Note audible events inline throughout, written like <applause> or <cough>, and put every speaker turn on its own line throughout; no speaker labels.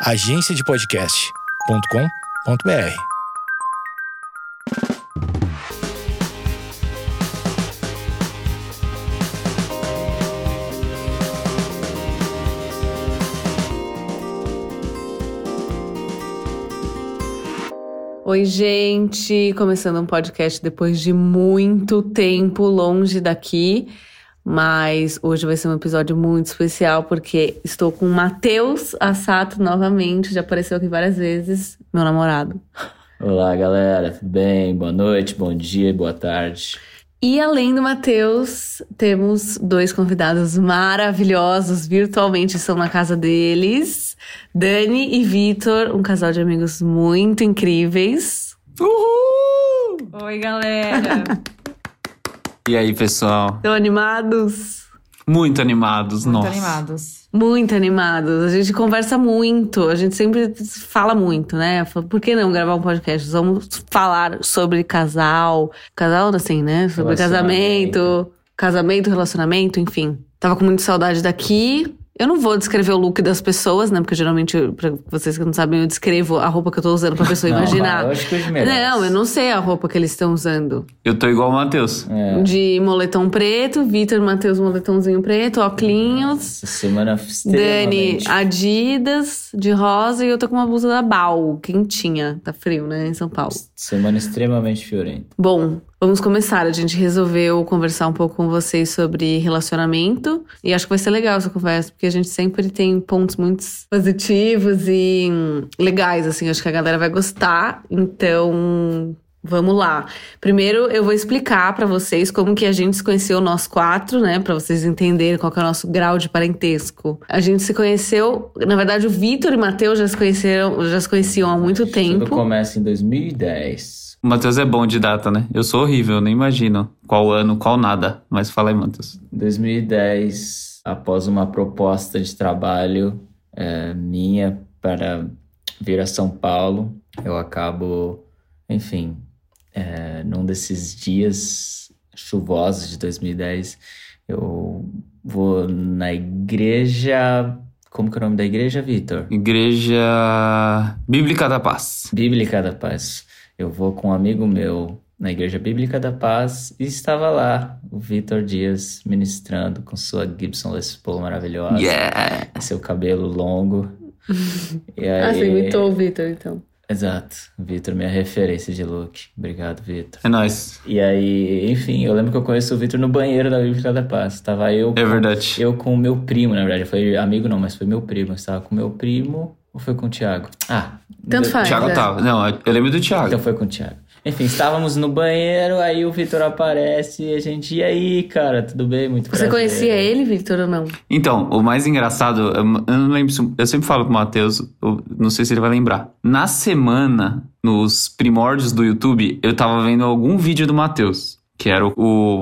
agenciadepodcast.com.br.
Oi, gente! Começando um podcast depois de muito tempo longe daqui. Mas hoje vai ser um episódio muito especial porque estou com o Matheus Assato novamente, já apareceu aqui várias vezes, meu namorado.
Olá, galera, tudo bem? Boa noite, bom dia, boa tarde.
E além do Matheus, temos dois convidados maravilhosos, virtualmente estão na casa deles. Dani e Vitor, um casal de amigos muito incríveis.
Uhul!
Oi, galera! <laughs>
E aí, pessoal?
Estão animados?
Muito animados,
Muito
nossa.
animados.
Muito animados. A gente conversa muito, a gente sempre fala muito, né? Por que não gravar um podcast? Vamos falar sobre casal. Casal, assim, né? Sobre casamento, casamento, relacionamento, enfim. Tava com muita saudade daqui. Eu não vou descrever o look das pessoas, né? Porque geralmente, pra vocês que não sabem, eu descrevo a roupa que eu tô usando pra <laughs> pessoa
Não,
imaginar.
eu acho que.
Não, eu não sei a roupa que eles estão usando.
Eu tô igual o Matheus.
É,
De moletom preto, Vitor, Matheus, moletomzinho preto, óculos.
semana
Dani. Adidas de rosa e eu tô com uma blusa da Bal, quentinha. Tá frio, né, em São Paulo.
Semana extremamente fiorenta.
Bom, vamos começar. A gente resolveu conversar um pouco com vocês sobre relacionamento. E acho que vai ser legal essa conversa, porque a gente sempre tem pontos muito positivos e hum, legais, assim. Acho que a galera vai gostar. Então, vamos lá. Primeiro, eu vou explicar pra vocês como que a gente se conheceu, nós quatro, né? Pra vocês entenderem qual que é o nosso grau de parentesco. A gente se conheceu... Na verdade, o Vitor e o Matheus já se conheceram, já se conheciam há muito
Tudo
tempo.
começa em 2010.
O Matheus é bom de data, né? Eu sou horrível, nem imagino qual ano, qual nada. Mas fala aí, Matheus.
Em 2010, após uma proposta de trabalho é, minha para vir a São Paulo, eu acabo, enfim, é, num desses dias chuvosos de 2010, eu vou na igreja. Como que é o nome da igreja, Vitor?
Igreja Bíblica da Paz.
Bíblica da Paz. Eu vou com um amigo meu na Igreja Bíblica da Paz e estava lá o Vitor Dias ministrando com sua Gibson Les Paul maravilhosa,
Yeah!
seu cabelo longo. <laughs> E aí...
Ah, você imitou o Vitor, então.
Exato. Vitor, minha referência de look. Obrigado, Vitor.
É nóis.
E aí, enfim, eu lembro que eu conheci o Vitor no banheiro da Bíblica da Paz. Tava eu
É
com-
verdade.
eu com o meu primo, na verdade. Foi amigo não, mas foi meu primo. Eu estava com o meu primo ou foi com o Thiago? Ah,
Tanto faz.
Thiago
é.
tava. Não, eu lembro do Thiago.
Então foi com o Thiago. Enfim, estávamos no banheiro, aí o Vitor aparece e a gente, e aí, cara, tudo bem? Muito
Você
prazer."
conhecia ele, Vitor, ou não?
Então, o mais engraçado, eu eu não lembro, se- eu sempre falo com o Matheus, eu não sei se ele vai lembrar. Na semana, nos primórdios do YouTube, eu tava vendo algum vídeo do Matheus. Que era o,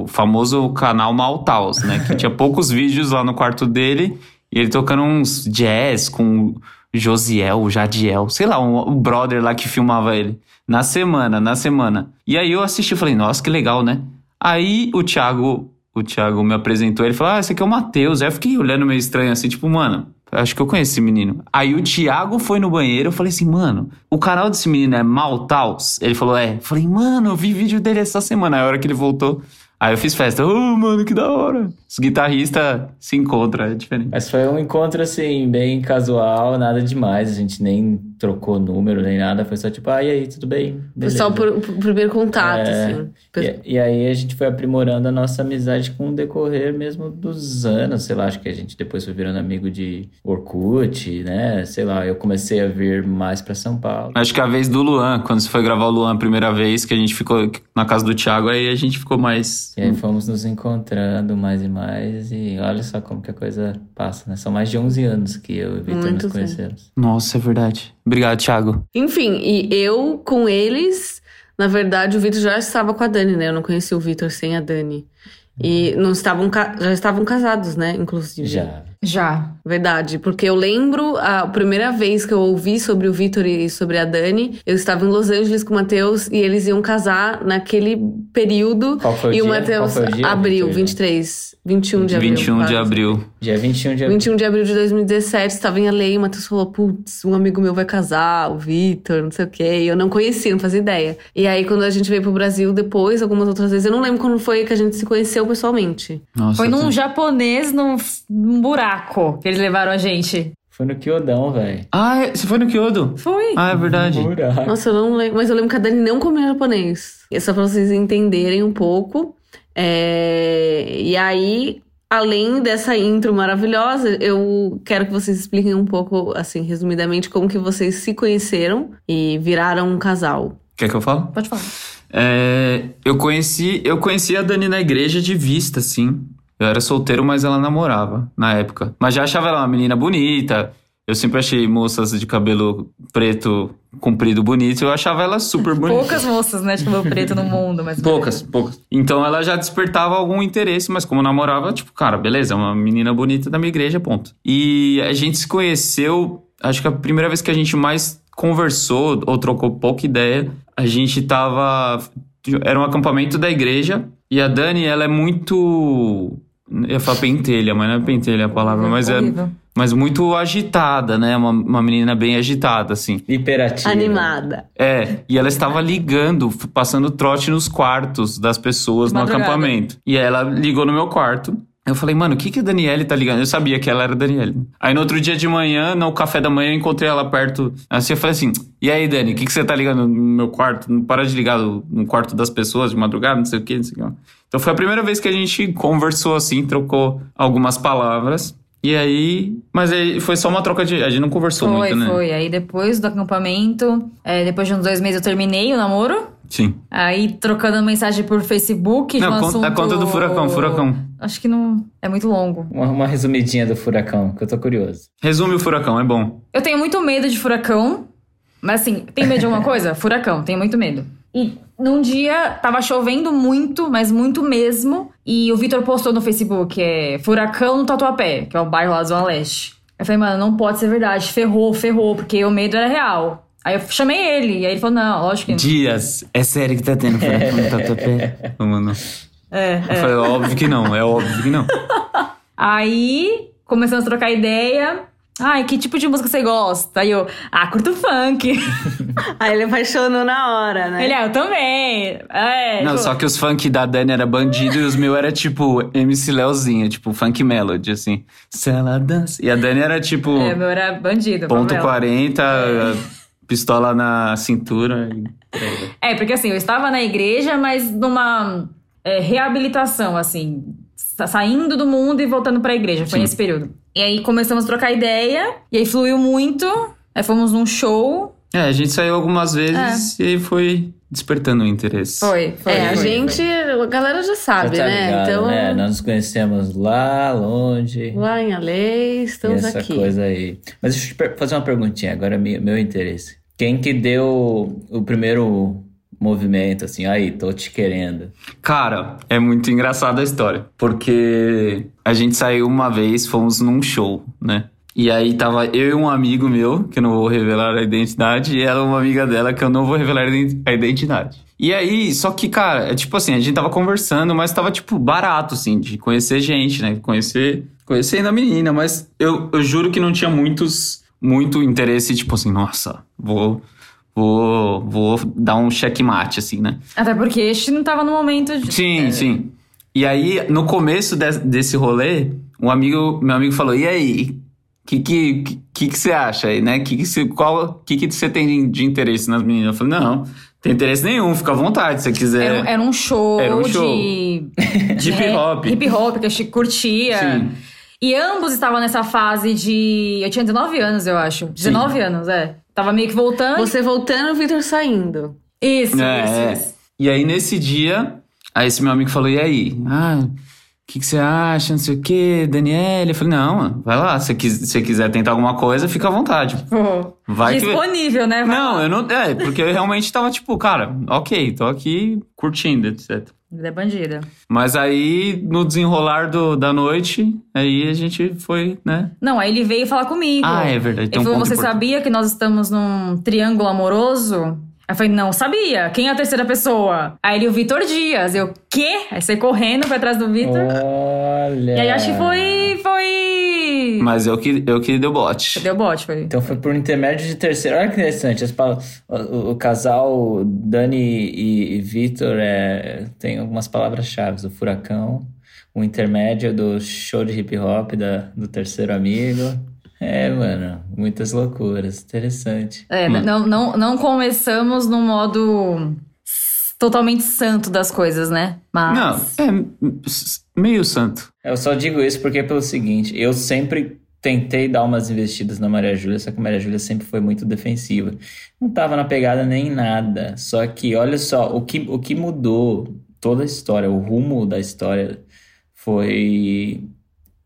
o famoso canal Maltaus, né? Que tinha poucos <laughs> vídeos lá no quarto dele. E ele tocando uns jazz com Josiel, Jadiel, sei lá, um, um brother lá que filmava ele. Na semana, na semana. E aí eu assisti e falei, nossa, que legal, né? Aí o Thiago, o Thiago me apresentou, ele falou, ah, esse aqui é o Matheus. Aí eu fiquei olhando meio estranho assim, tipo, mano, acho que eu conheço esse menino. Aí o Thiago foi no banheiro, eu falei assim, mano, o canal desse menino é Maltaus? Ele falou, é. Eu falei, mano, eu vi vídeo dele essa semana. Aí a hora que ele voltou, aí eu fiz festa. Ô, mano, que da hora. Os guitarristas se encontram, é diferente.
Mas foi um encontro, assim, bem casual, nada demais. A gente nem trocou número nem nada. Foi só tipo, ah, e aí, tudo bem?
Foi
Beleza.
só por, por primeiro contato,
É,
assim.
E, e aí a gente foi aprimorando a nossa amizade com o decorrer mesmo dos anos, sei lá, acho que a gente depois foi virando amigo de Orkut, né? Sei lá, eu comecei a vir mais pra São Paulo.
Acho que a vez do Luan, quando você foi gravar o Luan a primeira vez, que a gente ficou na casa do Thiago, aí a gente ficou mais.
E aí fomos nos encontrando mais e mais e olha só como que a coisa passa, né? São mais de 11 anos que eu e o Vitor nos conhecemos.
Nossa, é verdade. Obrigado, Thiago.
Enfim, e eu com eles, na verdade, o Vitor já estava com a Dani, né? Eu não conheci o Vitor sem a Dani. E não estavam, já estavam casados, né? Inclusive.
Já.
Já.
Verdade, porque eu lembro a primeira vez que eu ouvi sobre o Vitor e sobre a Dani, eu estava em Los Angeles com o Matheus e eles iam casar naquele período.
Qual foi o
e o
dia?
Matheus
o dia,
abriu,
Vitor?
23 21 de abril.
21 de abril.
Dia 21 de abril.
21 de abril de 2017, estava em LA e o Matheus falou: Putz, um amigo meu vai casar, o Vitor, não sei o quê. E eu não conhecia, não fazia ideia. E aí, quando a gente veio pro Brasil depois, algumas outras vezes, eu não lembro quando foi que a gente se conheceu pessoalmente.
Nossa,
Foi num
tá-
japonês num, num buraco que eles levaram a gente.
Foi no Kyodão, velho.
Ah, é- você foi no Kyoto?
Foi.
Ah, é verdade.
Buraco.
Nossa, eu não lembro, mas eu lembro que a Dani não comia japonês. É só pra vocês entenderem um pouco. É, E aí, além dessa intro maravilhosa, eu quero que vocês expliquem um pouco, assim, resumidamente, como que vocês se conheceram e viraram um casal.
Quer que eu fale?
Pode falar.
É, eu conheci, eu conheci a Dani na igreja de vista, sim. Eu era solteiro, mas ela namorava na época. Mas já achava ela uma menina bonita. Eu sempre achei moças de cabelo preto comprido bonito. Eu achava ela super bonita.
Poucas moças, né, de cabelo <laughs> preto no mundo, mas.
Poucas, poucas. Então ela já despertava algum interesse, mas como namorava, tipo, cara, beleza, é uma menina bonita da minha igreja, ponto. E a gente se conheceu, acho que a primeira vez que a gente mais conversou ou trocou pouca ideia, a gente tava. Era um acampamento da igreja e a Dani, ela é muito. Eu ia falar pentelha, mas não é pentelha a palavra, mas é. Mas muito agitada, né? Uma, uma menina bem agitada, assim.
Hiperativa.
Animada.
É, e ela estava ligando, passando trote nos quartos das pessoas no acampamento. E ela ligou no meu quarto. Eu falei, mano, o que, que a Daniele tá ligando? Eu sabia que ela era a Daniele. Aí no outro dia de manhã, no café da manhã, eu encontrei ela perto. Assim, eu falei assim: E aí, Dani, o que, que você tá ligando no meu quarto? Não para de ligar no, no quarto das pessoas de madrugada, não sei o que, não sei o que. Então foi a primeira vez que a gente conversou assim, trocou algumas palavras. E aí. Mas aí foi só uma troca de. A gente não conversou
Foi,
muito, né?
foi. Aí depois do acampamento, é, depois de uns dois meses eu terminei o namoro.
Sim.
Aí trocando mensagem por Facebook. de
Não,
um
conta- a
assunto-
conta do furacão, furacão.
Acho que não. É muito longo.
Uma, uma resumidinha do furacão, que eu tô curioso.
Resume o furacão, é bom.
Eu tenho muito medo de furacão. Mas assim, tem medo de alguma <laughs> coisa? Furacão, tenho muito medo. E num dia tava chovendo muito, mas muito mesmo. E o Vitor postou no Facebook, é Furacão no Tatuapé, que é o bairro lá do Zona Leste. Eu falei, mano, não pode ser verdade. Ferrou, ferrou, porque o medo era real. Aí eu chamei ele, e aí ele falou, não, lógico que não.
Dias, é sério que tá tendo furacão no <laughs> Tatuapé? Mano.
É,
Eu falei, óbvio que não, é óbvio que não.
Aí começamos a trocar ideia. Ai, que tipo de música você gosta? Aí eu, ah, curto funk. <laughs>
Aí ele apaixonou na hora, né?
Ele, ah, eu também. É,
Não,
tipo,
só que os funk da Dani era bandido e os meus era tipo MC Leozinho, tipo funk melody, assim. Se ela dança. E a Dani era tipo
É, meu era bandido.
ponto
favela. <laughs>
40, pistola na cintura. e-
É, porque assim, eu estava na igreja, mas numa é, reabilitação, assim, sa- saindo do mundo e voltando pra igreja. Foi
Sim.
nesse período. E aí começamos a trocar ideia, e aí fluiu muito. Aí fomos num show.
É, a gente saiu algumas vezes e aí foi despertando o interesse.
Foi, foi.
É, a
foi,
gente, a galera já sabe,
Já tá
né?
ligado,
então,
né? Nós nos conhecemos lá longe.
lá em Alê,
E
estamos
essa
aqui.
coisa aí. Mas deixa eu te fazer uma perguntinha, agora é meu, meu interesse. Quem que deu o primeiro movimento, assim, aí, tô te querendo?
Cara, é muito engraçada a história. Porque a gente saiu uma vez, fomos num show, né? E aí tava eu e um amigo meu, que eu não vou revelar a identidade, e ela uma amiga dela, que eu não vou revelar a ident- a identidade. E aí, só que, cara, é tipo assim, a gente tava conversando, mas tava, tipo, barato, assim, de conhecer gente, né? Conhecer, conhecendo a menina, mas eu, eu juro que não tinha muitos, muito interesse, tipo assim, nossa, vou, vou, vou dar um checkmate, assim, né?
Até porque este não tava no momento de.
Sim, sim. E aí, no começo de- desse rolê, um amigo, meu amigo falou: "E aí, o que que, que que você acha aí, né? Que que você, qual que que você tem de, de interesse nas meninas?" Eu falei: "Não, tem interesse nenhum, fica à vontade, se você quiser."
Era, um- era um show,
Era um show.
de. <laughs>
De hip hop.
Hip hop, que a gente curtia.
Sim.
E ambos estavam nessa fase de. Eu tinha 19 anos, eu acho. 19 anos, é. Tava meio que voltando.
Você voltando, o Vitor saindo.
Isso,
É,
isso,
é.
isso.
E aí, nesse dia, aí esse meu amigo falou: "E aí? Ah, o que, que você acha? Não sei o quê, Daniela?" Eu falei: "Não, mano, vai lá, se você quis- se você quiser tentar alguma coisa, fica à vontade."
Pô,
Vai que-
disponível, né? Vai
Não,
lá.
eu não. É, porque eu realmente tava tipo, cara, ok, tô aqui curtindo, etc.
Vida é bandida.
Mas aí, no desenrolar do, da noite, aí a gente foi, né?
Não, aí ele veio falar comigo.
Ah, é verdade.
Ele
um
falou: você
importante."
sabia que nós estamos num triângulo amoroso? Aí eu falei, não sabia. Quem é a terceira pessoa? Aí ele, o Vitor Dias. Eu, quê? Aí você correndo pra trás do Vitor.
Olha.
E aí acho que foi. Foi.
Mas eu que, eu que deu bote.
Deu bote, foi.
Então foi por intermédio de terceiro. Olha que interessante. As pal- o, o casal Dani e, e Vitor é, tem algumas palavras-chave. O furacão, o intermédio do show de hip hop da, do terceiro amigo. É, mano, muitas loucuras. Interessante.
É, não, não, não começamos no modo totalmente santo das coisas, né? Mas.
Não, é meio santo.
Eu só digo isso porque é pelo seguinte, eu sempre tentei dar umas investidas na Maria Júlia, só que a Maria Júlia sempre foi muito defensiva. Não tava na pegada nem nada. Só que, olha só, o que, o que mudou toda a história, o rumo da história foi...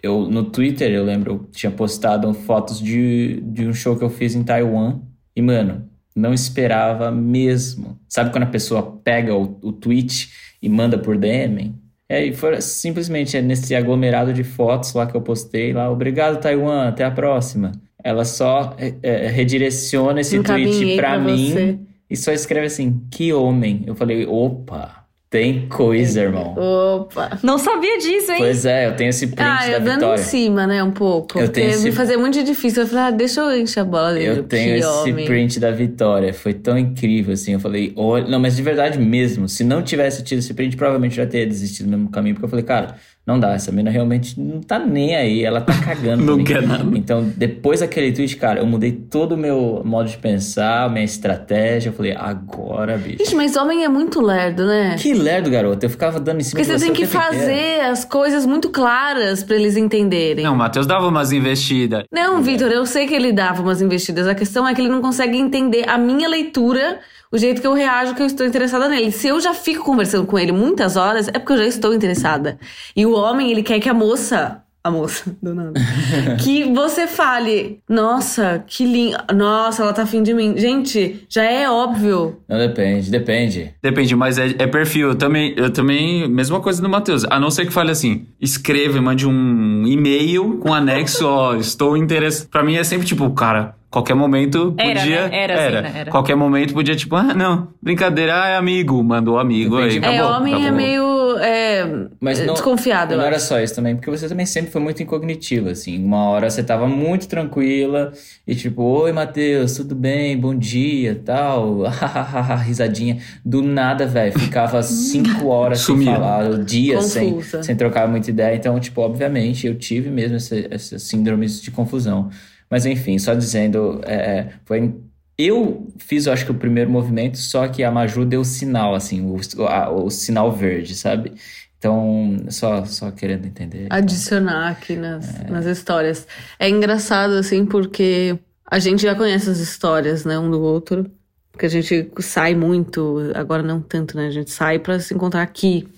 Eu, no Twitter, eu lembro, eu tinha postado fotos de, de um show que eu fiz em Taiwan. E, mano, não esperava mesmo. Sabe quando a pessoa pega o, o tweet e manda por DM? É, e foi simplesmente é nesse aglomerado de fotos lá que eu postei lá. Obrigado, Taiwan, até a próxima. Ela só é, é, redireciona esse tweet pra,
pra
mim
você.
e só escreve assim: que homem. Eu falei: opa, tem coisa, irmão.
Opa.
Não sabia disso, hein?
Pois é, eu tenho esse print
Ah,
da
eu dando em
vitória.
cima, né, um pouco.
Eu tenho esse-
me fazia muito difícil. Eu falei, ah, deixa eu encher a bola dele.
Eu tenho
que
esse
homem.
print da vitória. Foi tão incrível, assim. Eu falei, olha. Não, mas de verdade mesmo. Se não tivesse tido esse print, provavelmente eu já teria desistido no mesmo caminho. Porque eu falei, cara, não dá. Essa mina realmente não tá nem aí. Ela tá cagando. <laughs>
Não quer nada.
Então, depois daquele tweet, cara, eu mudei todo o meu modo de pensar, minha estratégia. Eu falei, agora, bicho.
Gente, mas homem é muito lerdo, né?
Que lerdo, garoto. Eu ficava dando em cima
Porque
de
você
você
tem que
tempo inteiro.
fazer as coisas muito claras pra eles entenderem.
Não, o Matheus dava umas investidas.
Não, Vitor, eu sei que ele dava umas investidas. A questão é que ele não consegue entender a minha leitura, o jeito que eu reajo, que eu estou interessada nele. Se eu já fico conversando com ele muitas horas, é porque eu já estou interessada. E o homem, ele quer que a moça. A moça, <laughs> do nada. <laughs> que você fale, nossa, que linda. Nossa, ela tá afim de mim. Gente, já é óbvio.
Não, depende, depende.
Depende, mas é, é perfil. Eu também, eu também, mesma coisa do Matheus. A não ser que fale assim, escreva e mande um e-mail com anexo, ó, estou interessado. Pra mim é sempre tipo, cara, qualquer momento
Era,
podia.
né? Era assim, né? Era.
Qualquer momento podia, tipo, ah, não, brincadeira, ah, é amigo, mandou amigo aí.
Depende.
é,
acabou,
homem é
acabou.
meio é,
Mas não,
desconfiado.
Não era só isso também, porque você também sempre foi muito incognitiva, assim. Uma hora você tava muito tranquila e tipo, oi, Matheus, tudo bem? Bom dia, tal. <laughs> Risadinha. Do nada, velho, ficava cinco horas sem falar, dias sem, sem trocar muita ideia. Então, tipo, obviamente, eu tive mesmo essa- essas síndromes de confusão. Mas enfim, só dizendo, é, foi... Eu fiz, eu acho que o primeiro movimento, só que a Maju deu sinal, assim, o, a- o sinal verde, sabe? Então, só, só querendo entender.
adicionar aqui nas, nas histórias. É engraçado, assim, porque a gente já conhece as histórias, né, um do outro. Porque a gente sai muito, agora não tanto, né? A gente sai pra se encontrar aqui.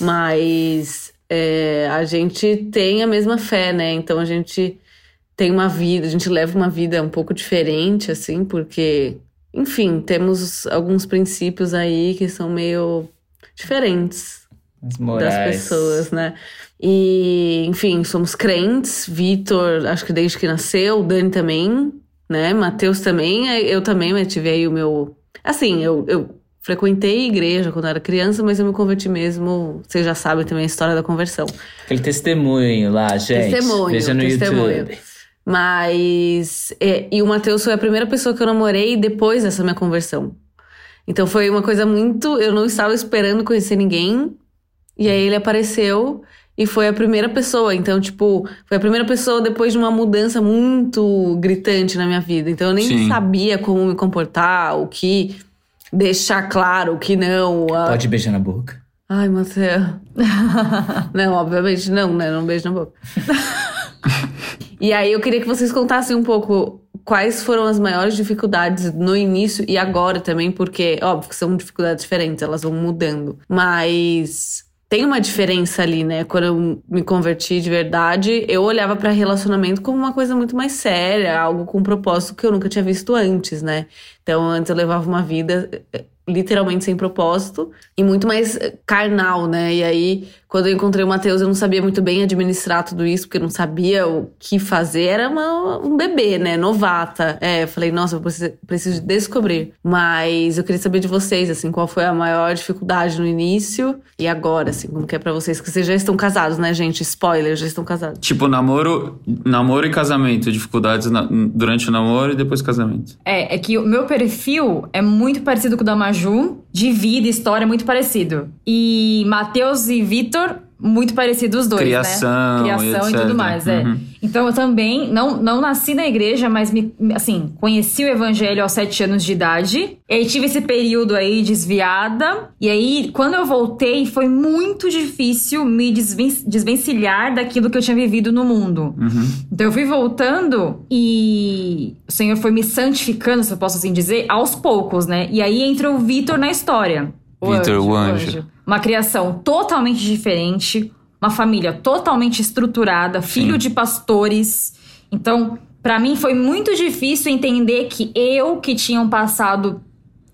Mas é, a gente tem a mesma fé, né? Então a gente tem uma vida, a gente leva uma vida um pouco diferente, assim, porque, enfim, temos alguns princípios aí que são meio diferentes das pessoas, né? E, enfim, somos crentes. Vitor, acho que desde que nasceu, Dani também, né? Matheus também, eu também, mas tive aí o meu. Assim, eu, eu frequentei a igreja quando era criança, mas eu me converti mesmo. Vocês já sabem também a história da conversão.
Aquele testemunho lá, gente.
Testemunho,
Veja no
testemunho.
YouTube.
Mas. é, e o Matheus foi a primeira pessoa que eu namorei depois dessa minha conversão. Então foi uma coisa muito. Eu não estava esperando conhecer ninguém. E aí ele apareceu e foi a primeira pessoa. Então, tipo, foi a primeira pessoa depois de uma mudança muito gritante na minha vida. Então eu nem
Sim.
sabia como me comportar, o que deixar claro, o que não. a-
Pode beijar na boca.
Ai, Matheus. <laughs> não, obviamente não, né? Não beijo na boca. <laughs> <laughs> e aí eu queria que vocês contassem um pouco quais foram as maiores dificuldades no início e agora também, porque, óbvio que são dificuldades diferentes, elas vão mudando. Mas tem uma diferença ali, né? Quando eu me converti de verdade, eu olhava pra relacionamento como uma coisa muito mais séria, algo com um propósito que eu nunca tinha visto antes, né? Então, antes eu levava uma vida eh, literalmente sem propósito e muito mais eh, carnal, né? E aí, quando eu encontrei o Matheus, eu não sabia muito bem administrar tudo isso, porque eu não sabia o que fazer. Era uma, um bebê, né? Novata. É, eu falei, nossa, eu preciso, preciso descobrir. Mas eu queria saber de vocês, assim, qual foi a maior dificuldade no início e agora, assim, como que é pra vocês? Que vocês já estão casados, né, gente? Spoiler, já estão casados.
Tipo, namoro, namoro e casamento. Dificuldades na- durante o namoro e depois do casamento.
É, é que o meu perfil é muito parecido com o da Maju, de vida, história, é muito parecido. E Matheus e Vitor, muito parecido os dois,
Criação
né?
e
Criação e,
etc.
tudo mais, é.
Uhum.
Então eu também não, não nasci na igreja, mas me, assim, conheci o evangelho aos sete anos de idade. E aí tive esse período aí desviada. E aí, quando eu voltei, foi muito difícil me desven desvencilhar daquilo que eu tinha vivido no mundo.
Uhum.
Então eu fui voltando e o Senhor foi me santificando, se eu posso assim dizer, aos poucos, né? E aí entra o Vitor na história.
Vitor, o anjo.
Uma criação totalmente diferente, uma família totalmente estruturada, filho
Sim.
de pastores. Então, pra mim foi muito difícil entender que eu, que tinha um passado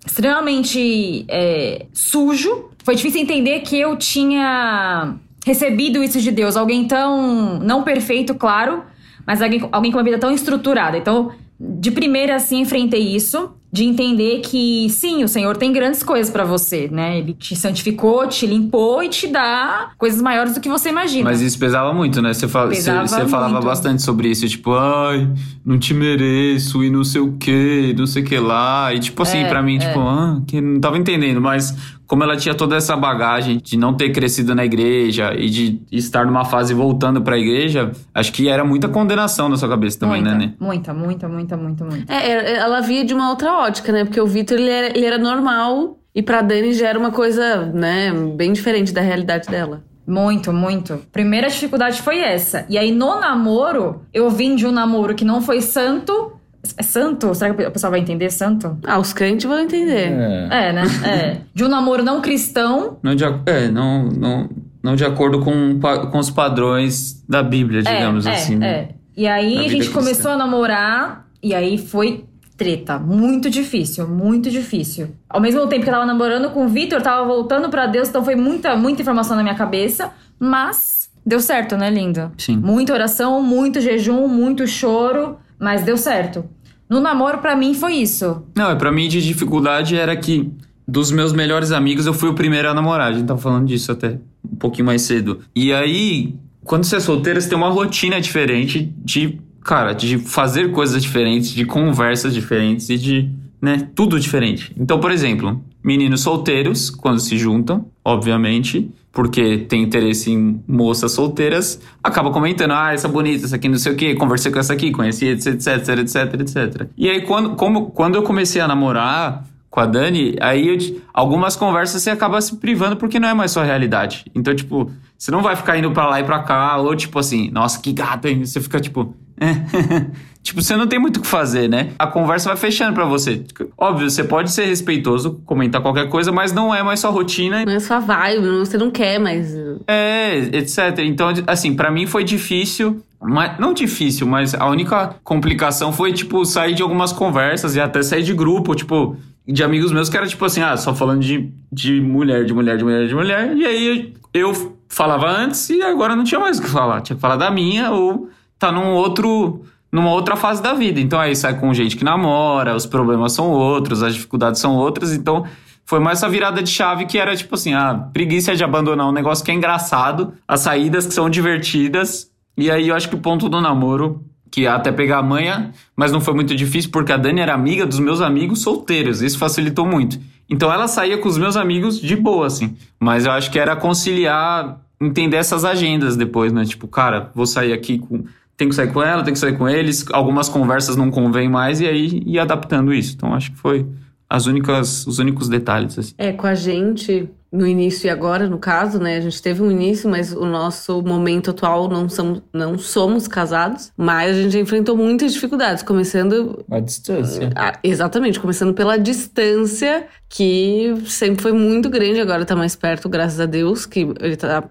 extremamente é, sujo, foi difícil entender que eu tinha recebido isso de Deus. Alguém tão. não perfeito, claro, mas alguém, alguém com uma vida tão estruturada. Então, de primeira, assim, enfrentei isso. De entender que, sim, o Senhor tem grandes coisas pra você, né? Ele te santificou, te limpou e te dá coisas maiores do que você imagina.
Mas isso pesava muito, né? Você, fala, você, você falava
muito.
bastante sobre isso, tipo, ai, não te mereço e não sei o que, não sei o que lá. E tipo assim,
É,
pra mim,
é.
tipo, ah, que não tava entendendo, mas como ela tinha toda essa bagagem de não ter crescido na igreja e de estar numa fase voltando pra igreja, acho que era muita condenação na sua cabeça também,
muita,
né, Né?
muita, muita, muita, muita, muita.
É, é, ela via de uma outra ótica, né? Porque o Vitor, ele era, ele era normal e pra Dani já era uma coisa, né, bem diferente da realidade dela.
Muito, muito. Primeira dificuldade foi essa. E aí, no namoro, eu vim de um namoro que não foi santo. É santo? Será que o pessoal vai entender santo?
Ah, os crentes vão entender.
É.
É, né? É. De um namoro não cristão.
Não de, é, não, não, não de acordo com, com os padrões da Bíblia, digamos
é,
assim.
É,
né?
é. E aí a gente
cristã.
começou a namorar. E aí foi treta. Muito difícil, muito difícil. Ao mesmo tempo que eu tava namorando com o Vitor, eu tava voltando pra Deus. Então foi muita, muita informação na minha cabeça. Mas deu certo, né, lindo?
Sim.
Muita oração, muito jejum, muito choro, mas deu certo. No namoro, pra mim, foi isso.
Não, pra mim de dificuldade era que dos meus melhores amigos eu fui o primeiro a namorar. A gente tava falando disso até um pouquinho mais cedo. E aí, quando você é solteiro, você tem uma rotina diferente de, cara, de fazer coisas diferentes, de conversas diferentes e de, né, tudo diferente. Então, por exemplo, meninos solteiros, quando se juntam, obviamente, porque tem interesse em moças solteiras, acaba comentando, ah, essa bonita, essa aqui não sei o quê, conversei com essa aqui, conheci, etc, etc, etc, etc. E aí, quando, como, quando eu comecei a namorar com a Dani, aí eu algumas conversas você acaba se privando porque não é mais sua realidade. Então, tipo, você não vai ficar indo pra lá e pra cá, ou tipo assim, nossa, que gato, hein? Você fica tipo. <laughs> tipo, você não tem muito o que fazer, né? A conversa vai fechando pra você. Óbvio, você pode ser respeitoso, comentar qualquer coisa, mas não é mais sua rotina
Não é sua vibe, não- você não quer mais.
é, etc. Então, assim, pra mim foi difícil. Mas, não difícil, mas a única complicação foi, tipo, sair de algumas conversas e até sair de grupo, tipo, de amigos meus que era tipo assim, ah, só falando de, de mulher, de mulher, de mulher, de mulher. E aí eu falava antes e agora não tinha mais o que falar. Tinha que falar da minha ou tá num outro. Numa outra fase da vida. Então aí sai com gente que namora, os problemas são outros, as dificuldades são outras. Então foi mais essa virada de chave que era tipo assim, a preguiça de abandonar um negócio que é engraçado, as saídas que são divertidas. E aí eu acho que o ponto do namoro, que é até pegar a manha, mas não foi muito difícil porque a Dani era amiga dos meus amigos solteiros, isso facilitou muito. Então ela saía com os meus amigos de boa, assim. Mas eu acho que era conciliar, entender essas agendas depois, né? Tipo, cara, vou sair aqui com. Tenho que sair com ela, tenho que sair com eles. Algumas conversas não convém mais, e aí ir adaptando isso. Então acho que foi as únicas, os únicos detalhes, assim.
É, com a gente, no início e agora, no caso, né? A gente teve um início, mas o nosso momento atual não somos, não somos casados. Mas a gente enfrentou muitas dificuldades, começando.
A distância.
ah, exatamente, começando pela distância, que sempre foi muito grande, agora tá mais perto, graças a Deus, que ele tá.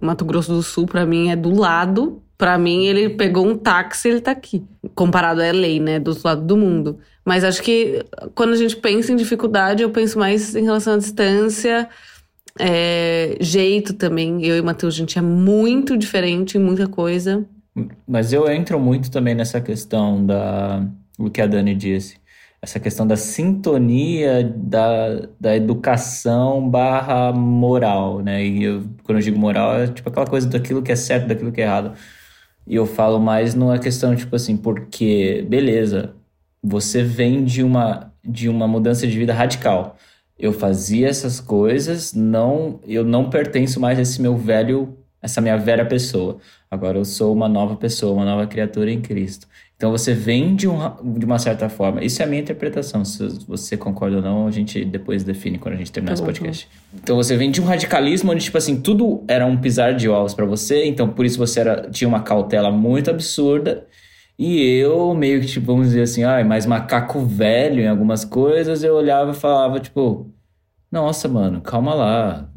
Mato Grosso do Sul, pra mim, é do lado. Pra mim, ele pegou um táxi e ele tá aqui. Comparado a LA, né? Do outro lado do mundo. Mas acho que quando a gente pensa em dificuldade, eu penso mais em relação à distância. é, jeito também. Eu e o Matheus, a gente é muito diferente em muita coisa.
Mas eu entro muito também nessa questão da o que a Dani disse. Essa questão da sintonia da, da educação barra moral, né? E eu, quando eu digo moral, é tipo aquela coisa daquilo que é certo, daquilo que é errado. E eu falo mais numa questão, tipo assim, porque, beleza, você vem de uma, de uma mudança de vida radical. Eu fazia essas coisas, não, eu não pertenço mais a esse meu velho, essa minha velha pessoa. Agora eu sou uma nova pessoa, uma nova criatura em Cristo. Então você vem de, um, de uma certa forma. Isso é a minha interpretação. Se você concorda ou não, a gente depois define quando a gente terminar esse
Tá
podcast. Então você vem de um radicalismo onde, tipo assim, tudo era um pisar de ovos pra você, então por isso você era, tinha uma cautela muito absurda. E eu, meio que, tipo, vamos dizer assim, ai, mais macaco velho em algumas coisas, eu olhava e falava, tipo, nossa, mano, calma lá.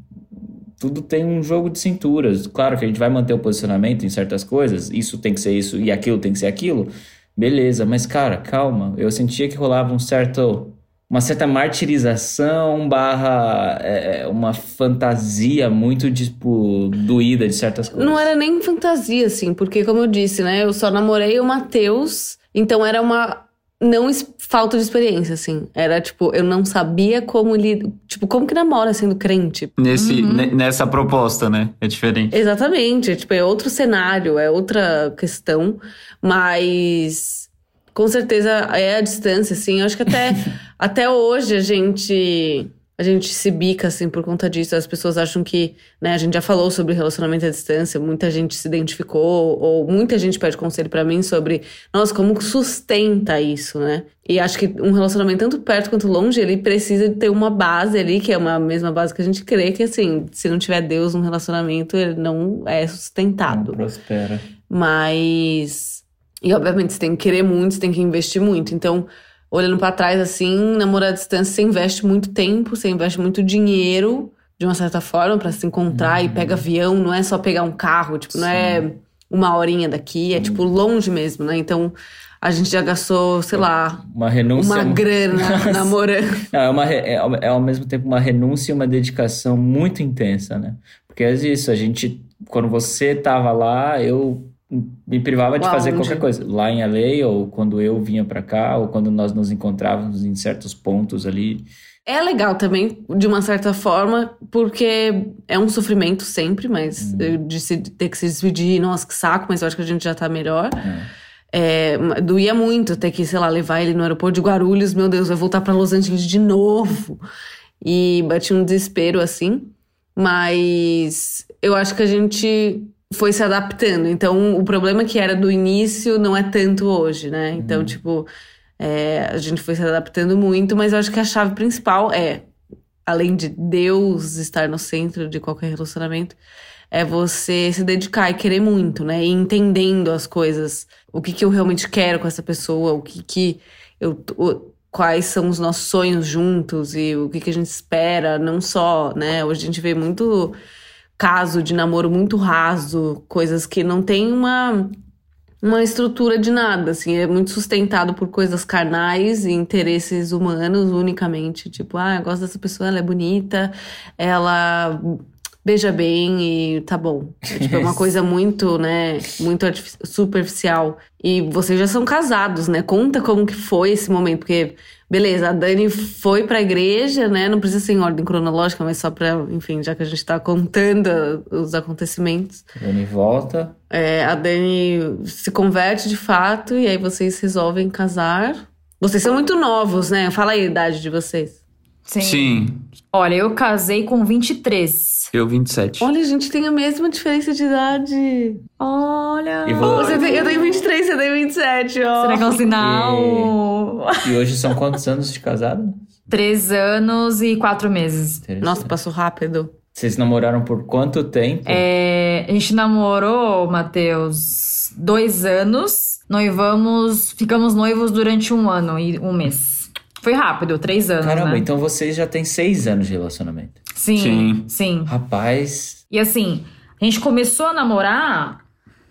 Tudo tem um jogo de cinturas. Claro que a gente vai manter o posicionamento em certas coisas, isso tem que ser isso e aquilo tem que ser aquilo. Beleza, mas cara, calma. Eu sentia que rolava um certo uma certa martirização barra é, uma fantasia muito, tipo, doída de certas coisas.
Não era nem fantasia, assim, porque, como eu disse, né? Eu só namorei o Matheus, então era uma. Não falta de experiência, assim. Era tipo, eu não sabia como ele. Tipo, como que namora sendo crente?
Nesse, ne- Nessa proposta, né? É diferente.
Exatamente, tipo, é outro cenário, é outra questão, mas com certeza é a distância, assim. Eu acho que até, <laughs> até hoje a gente a gente se bica, assim, por conta disso. As pessoas acham que, né, a gente já falou sobre relacionamento à distância, muita gente se identificou, ou muita gente pede conselho pra mim sobre, nossa, como sustenta isso, né? E acho que um relacionamento tanto perto quanto longe, ele precisa ter uma base ali, que é uma mesma base que a gente crê, que assim, se não tiver Deus num relacionamento, ele não é
Não
sustentado.
prospera.
Mas. E obviamente você tem que querer muito, você tem que investir muito. Então, olhando pra trás assim, namorar à distância, você investe muito tempo, você investe muito dinheiro, de uma certa forma, pra se encontrar e pega avião, não é só pegar um carro, tipo, não é uma horinha daqui, é tipo longe mesmo, né? Então, a gente já gastou, sei lá,
Uma renúncia.
uma grana <laughs> namorando.
Não, é, uma, é, ao- é ao mesmo tempo uma renúncia e uma dedicação muito intensa, né? Porque é isso, a gente, quando você tava lá, eu me privava de
Lá
fazer qualquer coisa. Lá em LA, ou quando eu vinha pra cá, ou quando nós nos encontrávamos em certos pontos ali.
É legal também, de uma certa forma, porque é um sofrimento sempre, mas eh, de se, ter que se despedir, nossa, que saco, mas eu acho que a gente já tá melhor. É, ma- doía muito ter que, sei lá, levar ele no aeroporto de Guarulhos, meu Deus, vai voltar pra Los Angeles de novo. E bati um desespero assim, mas eu acho que a gente foi se adaptando. Então, o problema que era do início não é tanto hoje, né? Então, tipo, é, a gente foi se adaptando muito, mas eu acho que a chave principal é, além de Deus estar no centro de qualquer relacionamento, é você se dedicar e querer muito, né? E entendendo as coisas, o que, que eu realmente quero com essa pessoa, o que, que eu. o- quais são os nossos sonhos juntos e o que, que a gente espera, não só, né? Hoje a gente vê muito caso de namoro muito raso, coisas que não tem uma uma estrutura de nada, assim, é muito sustentado por coisas carnais e interesses humanos unicamente, tipo, ah, eu gosto dessa pessoa, ela é bonita, ela beija bem e tá bom. É, <laughs> tipo, é uma coisa muito, né, muito superficial. E vocês já são casados, né? Conta como que foi esse momento, porque beleza, a Dani foi pra igreja, né? Não precisa ser em ordem cronológica, mas só pra, enfim, já que a gente tá contando os acontecimentos.
Dani volta.
É, a Dani se converte de fato e aí vocês resolvem casar. Vocês são muito novos, né? Fala aí a idade de vocês.
Sim.
Sim.
Olha, eu casei com 23.
Eu 27.
Olha, a gente tem a mesma diferença de idade.
Olha.
E vo-
Você tem, eu tenho 23, você tem 27, ó.
Será que é um sinal?
E hoje são quantos anos de casado?
Três anos e quatro meses.
Interessante.
Nossa, passou rápido.
Vocês namoraram por quanto tempo?
É, a gente namorou, Matheus, dois anos. Noivamos, ficamos noivos durante um ano e um mês. Foi rápido, três anos,
Caramba,
né?
então vocês já têm seis anos de relacionamento.
Sim,
Sim.
sim.
Rapaz,
E assim, a gente começou a namorar,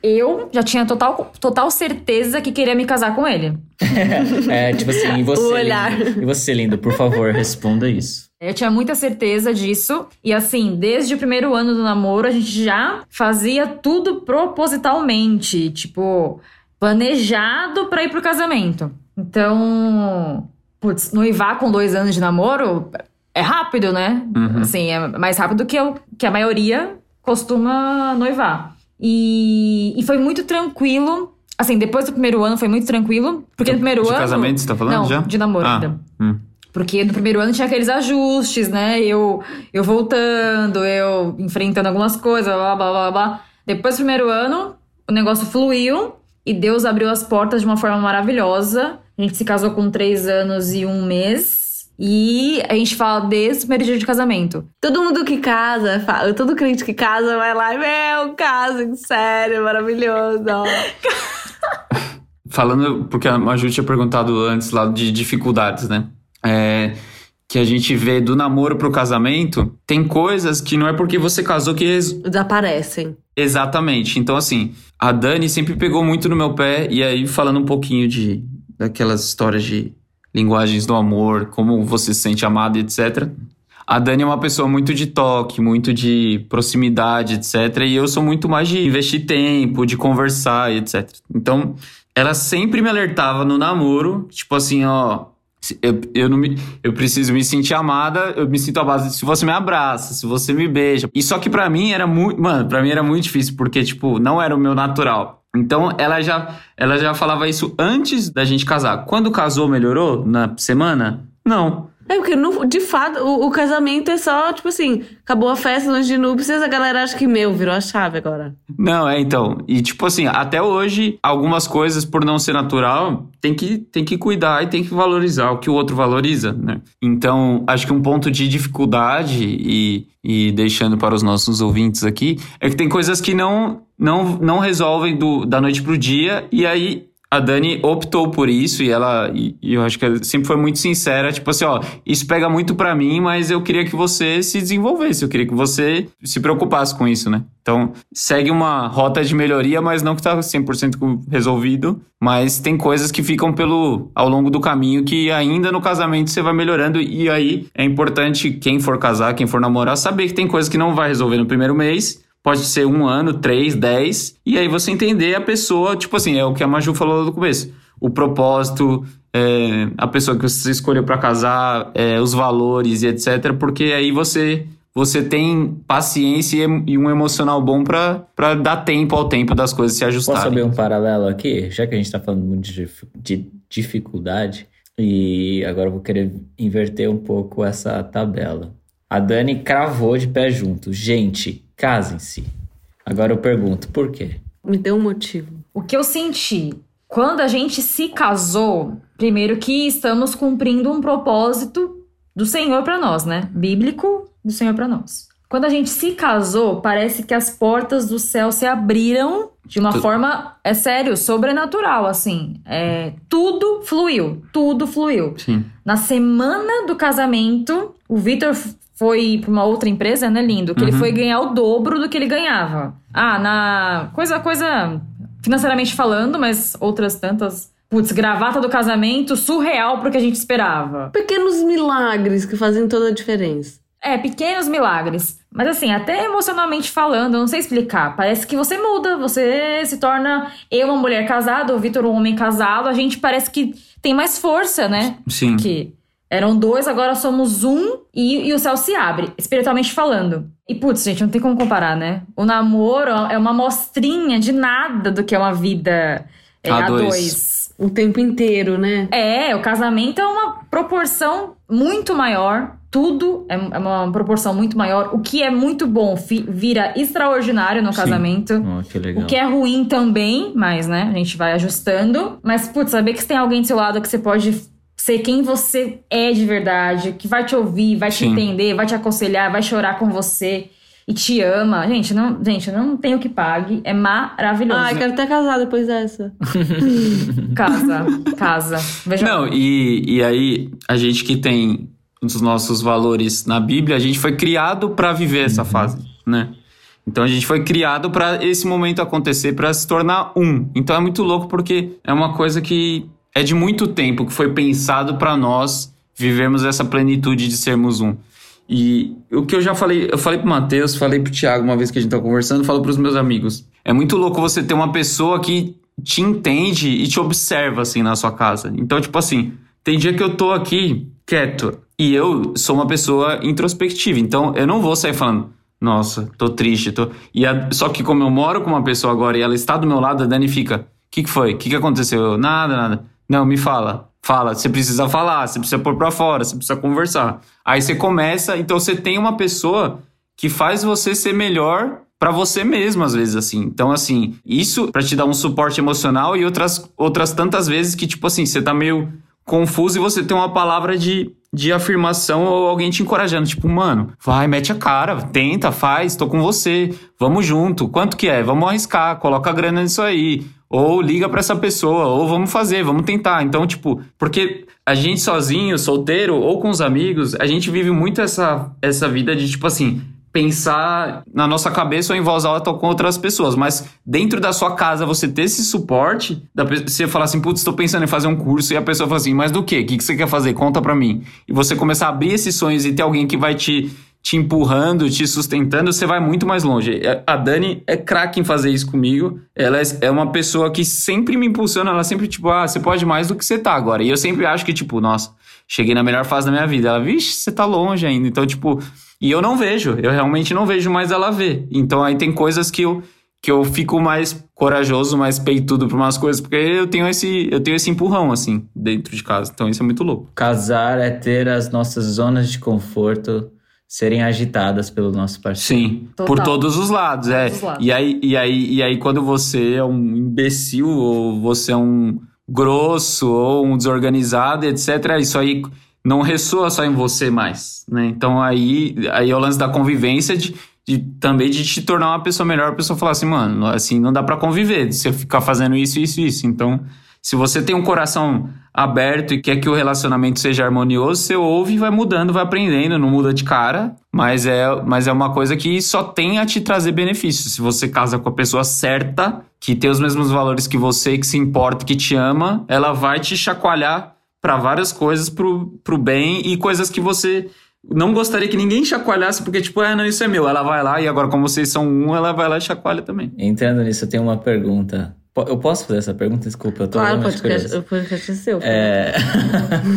eu já tinha total, total certeza que queria me casar com ele. <laughs>
é tipo assim, e <laughs> você,
O olhar.
lindo? E você, lindo, por favor, responda isso.
Eu tinha muita certeza disso. E assim, desde o primeiro ano do namoro, a gente já fazia tudo propositalmente. Tipo, planejado pra ir pro casamento. Então, putz, noivar com dois anos de namoro é rápido, né?
Uhum.
Assim, é mais rápido que, eu, que a maioria costuma noivar. E, e foi muito tranquilo. Assim, depois do primeiro ano foi muito tranquilo. Porque no primeiro
de
ano.
casamento, você tá falando
Não,
já?
de namoro
Ah,
ainda.
hum.
Porque no primeiro ano tinha aqueles ajustes, né? Eu, eu voltando, eu enfrentando algumas coisas, blá, blá, blá, blá. Depois do primeiro ano, o negócio fluiu e Deus abriu as portas de uma forma maravilhosa. A gente se casou com três anos e um mês. E a gente fala desde o primeiro dia de casamento.
Todo mundo que casa, fala- todo crente que casa vai lá e, meu, casem, sério, maravilhoso. ó." <laughs>
Falando, porque a Maju tinha perguntado antes lá de dificuldades, né? É, que a gente vê do namoro pro casamento, tem coisas que não é porque você casou que res-
Desaparecem.
Exatamente. Então, assim, a Dani sempre pegou muito no meu pé, e aí, falando um pouquinho de daquelas histórias de linguagens do amor, como você se sente amado, etc. A Dani é uma pessoa muito de toque, muito de proximidade, etc. E eu sou muito mais de investir tempo, de conversar, etc. Então, ela sempre me alertava no namoro, tipo assim, ó. Eu, eu, não me, eu preciso me sentir amada, eu me sinto amada se você me abraça, se você me beija. E só que pra mim era muito. Mano, pra mim era muito difícil, porque, tipo, não era o meu natural. Então ela já, ela já falava isso antes da gente casar. Quando casou, melhorou na semana? Não.
É porque, no- de fato, o, o casamento é só, tipo assim, acabou a festa, noite de núpcias, a galera acha que, meu, virou a chave agora.
Não, é então. E tipo assim, até hoje, algumas coisas, por não ser natural, tem que, tem que cuidar e tem que valorizar o que o outro valoriza, né? Então, acho que um ponto de dificuldade, e, e deixando para os nossos ouvintes aqui, é que tem coisas que não, não, não resolvem do, da noite pro dia, e aí. A Dani optou por isso e ela, e, eu acho que ela sempre foi muito sincera, tipo assim, ó, isso pega muito pra mim, mas eu queria que você se desenvolvesse, eu queria que você se preocupasse com isso, né? Então, segue uma rota de melhoria, mas não que tá 100% com- resolvido, mas tem coisas que ficam pelo ao longo do caminho que ainda no casamento você vai melhorando e aí é importante quem for casar, quem for namorar, saber que tem coisas que não vai resolver no primeiro mês, Pode ser um ano, três, dez. E aí você entender a pessoa, tipo assim, é o que a Maju falou lá no começo. O propósito, é, a pessoa que você escolheu pra casar, é, os valores e etc. Porque aí você você tem paciência e um emocional bom pra pra dar tempo ao tempo das coisas se
Posso
ajustarem.
abrir um paralelo aqui? Já que a gente tá falando muito de, de dificuldade, e agora eu vou querer inverter um pouco essa tabela. A Dani cravou de pé junto. Gente, casem-se. Agora eu pergunto, por quê?
Me deu um motivo.
O que eu senti quando a gente se casou, primeiro que estamos cumprindo um propósito do Senhor pra nós, né? Bíblico do Senhor pra nós. Quando a gente se casou, parece que as portas do céu se abriram de uma
Tu-
forma, é sério, sobrenatural, assim. É, tudo fluiu, tudo fluiu.
Sim.
Na semana do casamento, o Vitor foi pra uma outra empresa, né, lindo? Que ele
Uhum.
foi ganhar o dobro do que ele ganhava. Ah, na. Coisa, coisa. Financeiramente falando, mas outras tantas. Putz, gravata do casamento surreal pro que a gente esperava.
Pequenos milagres que fazem toda a diferença.
É, pequenos milagres. Mas assim, até emocionalmente falando, eu não sei explicar. Parece que você muda, você se torna eu uma mulher casada, o Vitor um homem casado, a gente parece que tem mais força, né?
Sim.
que eram dois, agora somos um e, e o céu se abre, espiritualmente falando. E putz, gente, não tem como comparar, né? O namoro é uma mostrinha de nada do que é uma vida é,
A
a
dois.
dois.
O tempo inteiro, né?
É, o casamento é uma proporção muito maior. Tudo é é uma proporção muito maior. O que é muito bom fi- vira extraordinário no
Sim.
casamento.
Oh, que legal.
O que é ruim também, mas, né, a gente vai ajustando. Mas, putz, saber que você tem alguém do seu lado que você pode ser quem você é de verdade, que vai te ouvir, vai te
Sim.
entender, vai te aconselhar, vai chorar com você e te ama. Gente, não, gente, não tem o que pague. É maravilhoso.
Ai, quero até casar depois dessa. <laughs>
Casa, casa. Veja
Não, e, e aí, a gente que tem os nossos valores na Bíblia, a gente foi criado para viver essa fase, né? Então a gente foi criado para esse momento acontecer, para se tornar um. Então é muito louco porque é uma coisa que é de muito tempo que foi pensado para nós vivermos essa plenitude de sermos um. E o que eu já falei, eu falei pro Matheus, falei pro Thiago uma vez que a gente tava conversando, falo pros meus amigos. É muito louco você ter uma pessoa que te entende e te observa, assim, na sua casa. Então, tipo assim, tem dia que eu tô aqui quieto e eu sou uma pessoa introspectiva. Então, eu não vou sair falando, nossa, tô triste, tô. E a... Só que como eu moro com uma pessoa agora e ela está do meu lado, a Dani fica, o que, que foi? O que, que aconteceu? Eu, nada, nada. Não, me fala. Fala, você precisa falar, você precisa pôr pra fora, você precisa conversar. Aí você começa, então você tem uma pessoa que faz você ser melhor para você mesmo, às vezes, assim. Então, assim, isso para te dar um suporte emocional e outras, outras tantas vezes que, tipo assim, você tá meio confuso e você tem uma palavra de, de afirmação ou alguém te encorajando. Tipo, mano, vai, mete a cara, tenta, faz, tô com você, vamos junto. Quanto que é? Vamos arriscar, coloca a grana nisso aí. Ou liga para essa pessoa, ou vamos fazer, vamos tentar. Então, tipo, porque a gente sozinho, solteiro ou com os amigos, a gente vive muito essa, essa vida de, tipo assim, pensar na nossa cabeça ou em voz alta com outras pessoas, mas dentro da sua casa você ter esse suporte, da, você falar assim, putz, estou pensando em fazer um curso e a pessoa fala assim, mas do quê? O que, você quer fazer? Conta pra mim. E você começar a abrir esses sonhos e ter alguém que vai te te empurrando, te sustentando, você vai muito mais longe. A Dani é craque em fazer isso comigo. Ela é uma pessoa que sempre me impulsiona, ela sempre, tipo, ah, você pode mais do que você tá agora. E eu sempre acho que, tipo, nossa, cheguei na melhor fase da minha vida. Ela, vixe, você tá longe ainda. Então, tipo, e eu não vejo, eu realmente não vejo, mas ela vê. Então aí tem coisas que eu que eu fico mais corajoso, mais peitudo para umas coisas, porque eu tenho esse eu tenho esse empurrão assim dentro de casa. Então isso é muito louco.
Casar é ter as nossas zonas de conforto serem agitadas pelo nosso parceiro.
Sim, Total. por todos os lados, é. Todos os lados. E aí, e aí, e aí quando você é um imbecil ou você é um grosso ou um desorganizado, etc, isso aí não ressoa só em você mais, né? Então aí, aí é o lance da convivência de, de também de te tornar uma pessoa melhor, a pessoa falar assim, mano, assim não dá para conviver, se eu ficar fazendo isso, isso, isso. Então, se você tem um coração aberto e quer que o relacionamento seja harmonioso, você ouve e vai mudando, vai aprendendo, não muda de cara, mas é, mas é uma coisa que só tem a te trazer benefícios. Se você casa com a pessoa certa, que tem os mesmos valores que você, que se importa, que te ama, ela vai te chacoalhar para várias coisas pro, pro bem e coisas que você não gostaria que ninguém chacoalhasse, porque, tipo, ah, não, isso é meu. Ela vai lá e agora, como vocês são um, ela vai lá e chacoalha também.
Entrando nisso, eu tenho uma pergunta. Eu posso fazer essa pergunta? Desculpa, eu tô
claro, realmente podcast, o podcast é seu.
É...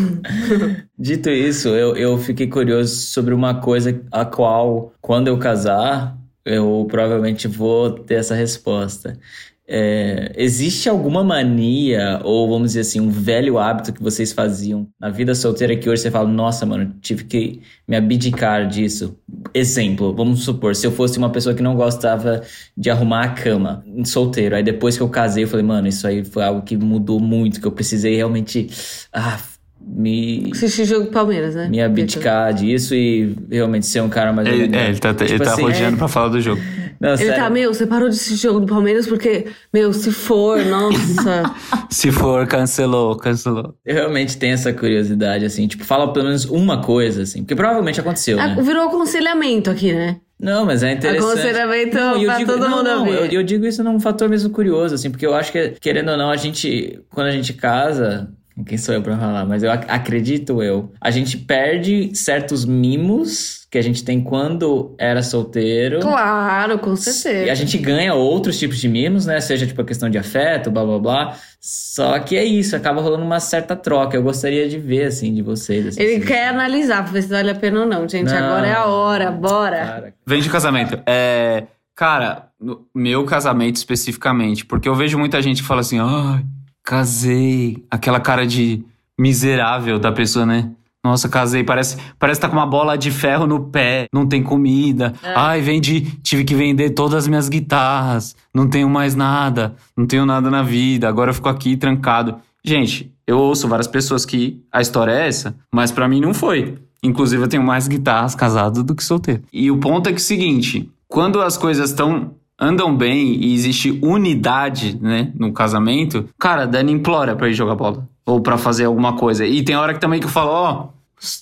<laughs> Dito isso, eu, eu fiquei curioso sobre uma coisa a qual, quando eu casar, eu provavelmente vou ter essa resposta. É, existe alguma mania, ou vamos dizer assim, um velho hábito que vocês faziam na vida solteira que hoje você fala, nossa, mano, tive que me abdicar disso? Exemplo, vamos supor, se eu fosse uma pessoa que não gostava de arrumar a cama, solteiro, aí depois que eu casei, eu falei, mano, isso aí foi algo que mudou muito, que eu precisei realmente. Ah, me.
Assistir jogo do Palmeiras, né?
Me abdicar disso e realmente ser um cara mais.
Ele, é, ele tá, tipo ele tá assim, rodeando é... pra falar do jogo. <laughs>
Não, ele sério. tá, meu, você parou de assistir jogo do Palmeiras porque, meu, se for, <laughs> nossa.
se for, cancelou, cancelou.
Eu realmente tenho essa curiosidade, assim, tipo, fala pelo menos uma coisa, assim, porque provavelmente aconteceu. né?
Virou aconselhamento aqui, né?
Não, mas é interessante.
Aconselhamento não, pra digo, todo não, mundo não,
eu, eu, digo isso num fator mesmo curioso, assim, porque eu acho que, querendo ou não, a gente, quando a gente casa, quem sou eu pra falar? Mas eu ac acredito eu. A gente perde certos mimos que a gente tem quando era solteiro.
Claro, com certeza.
E a gente ganha outros tipos de mimos, né? Seja tipo a questão de afeto, blá blá blá. Só que é isso, acaba rolando uma certa troca. Eu gostaria de ver, assim, de vocês. Assim,
Ele
assim.
quer analisar pra ver se vale a pena ou não, gente. Não, Agora é a hora, bora. Cara.
Vem de casamento. É. Cara, no meu casamento especificamente, porque eu vejo muita gente que fala assim, ai. Oh, Casei. Aquela cara de miserável da pessoa, né? Nossa, casei. Parece, parece que tá com uma bola de ferro no pé, não tem comida. É. Ai, vendi, tive que vender todas as minhas guitarras, não tenho mais nada, não tenho nada na vida, agora eu fico aqui trancado. Gente, eu ouço várias pessoas que a história é essa, mas para mim não foi. Inclusive, eu tenho mais guitarras casado do que solteiro. E o ponto é que é o seguinte: quando as coisas estão andam bem e existe unidade, né, no casamento, cara, Dani implora pra ir jogar bola. Ou para fazer alguma coisa. E tem hora que também que eu falo, ó, oh,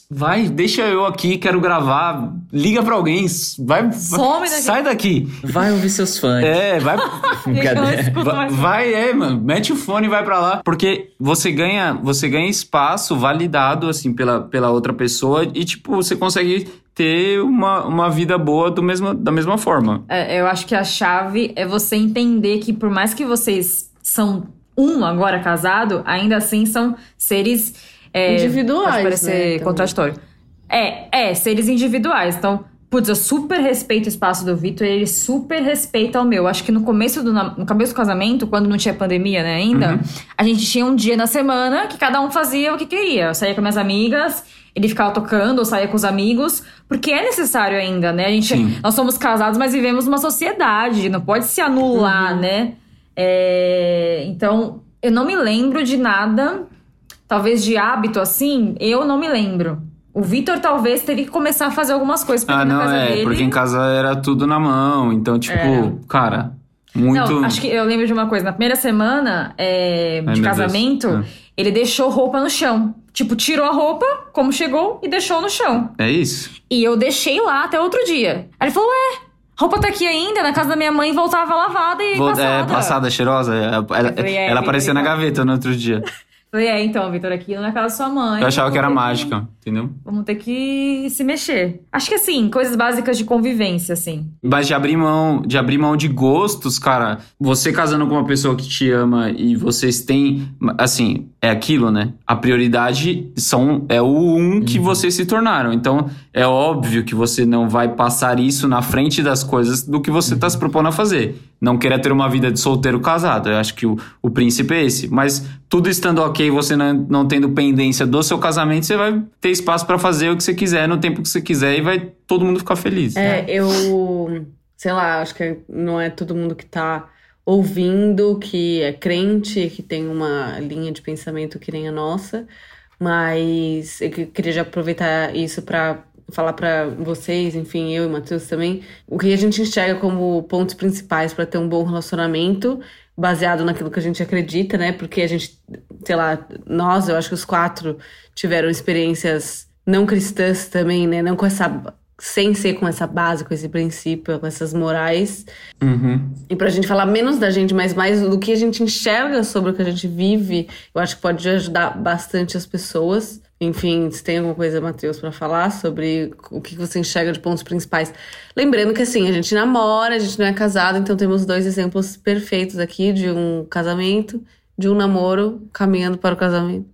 vai, deixa eu aqui, quero gravar, liga pra alguém, vai, Some daqui. sai daqui.
Vai ouvir seus fãs.
É, vai, <laughs> vai, vai, é, mano, mete o fone e vai pra lá, porque você ganha, você ganha espaço validado, assim, pela, pela outra pessoa e, tipo, você consegue ter uma, uma vida boa do mesmo, da mesma forma.
É, eu acho que a chave é você entender que por mais que vocês são um agora casado, ainda assim são seres é,
Individuais,
Pode parecer
né, também.
contraditório. É, é, seres individuais. Então, putz, eu super respeito o espaço do Vitor e ele super respeita o meu. Acho que no começo do, no começo do casamento, quando não tinha pandemia, né, ainda, a gente tinha um dia na semana que cada um fazia o que queria. Eu saía com minhas amigas, ele ficava tocando, eu saía com os amigos, porque é necessário ainda, né? A gente,
Sim.
nós somos casados, mas vivemos numa sociedade, não pode se anular, né? É, então, eu não me lembro de nada, talvez de hábito assim, eu não me lembro. O Vitor talvez teria que começar a fazer algumas coisas porque
Ah, não, é,
dele.
porque em casa era tudo na mão. Então, tipo,
É.
cara, muito.
Não, acho que eu lembro de uma coisa. Na primeira semana é,
Ai,
de casamento,
Ah.
ele deixou roupa no chão. Tipo, tirou a roupa, como chegou, e deixou no chão.
É isso.
E eu deixei lá até outro dia. Aí ele falou, ué, roupa tá aqui ainda, na casa da minha mãe voltava lavada e
Vou-
passada.
É, passada, cheirosa. Ela, ela,
falei, é,
ela aparecia na gaveta no outro dia. <laughs>
Falei, é, então, Vitor, aqui na casa da sua mãe.
Eu achava que era mágica, entendeu?
Vamos ter que se mexer. Acho que assim, coisas básicas de convivência, assim.
Mas de abrir mão, de abrir mão de gostos, cara, você casando com uma pessoa que te ama e vocês têm, assim, é aquilo, né? A prioridade são é o um que vocês se tornaram. Então, é óbvio que você não vai passar isso na frente das coisas do que você tá se propondo a fazer. Não queira ter uma vida de solteiro casado. Eu acho que o, o princípio é esse. Mas tudo estando ok, você não, não tendo pendência do seu casamento, você vai ter espaço pra fazer o que você quiser no tempo que você quiser e vai todo mundo ficar feliz.
É, eu, sei lá, acho que não é todo mundo que tá ouvindo, que é crente, que tem uma linha de pensamento que nem a nossa, mas eu que- queria aproveitar isso pra falar pra vocês, enfim, eu e Matheus também, o que a gente enxerga como pontos principais pra ter um bom relacionamento, baseado naquilo que a gente acredita, né? Porque a gente, sei lá, nós, eu acho que os quatro tiveram experiências não cristãs também, né? Não com essa sem ser com essa base, com esse princípio, com essas morais.
Uhum.
E pra gente falar menos da gente, mas mais do que a gente enxerga sobre o que a gente vive, eu acho que pode ajudar bastante as pessoas. Enfim, se tem alguma coisa, Matheus, pra falar sobre o que você enxerga de pontos principais. Lembrando que assim, a gente namora, a gente não é casado, então temos dois exemplos perfeitos aqui de um casamento, de um namoro caminhando para o casamento.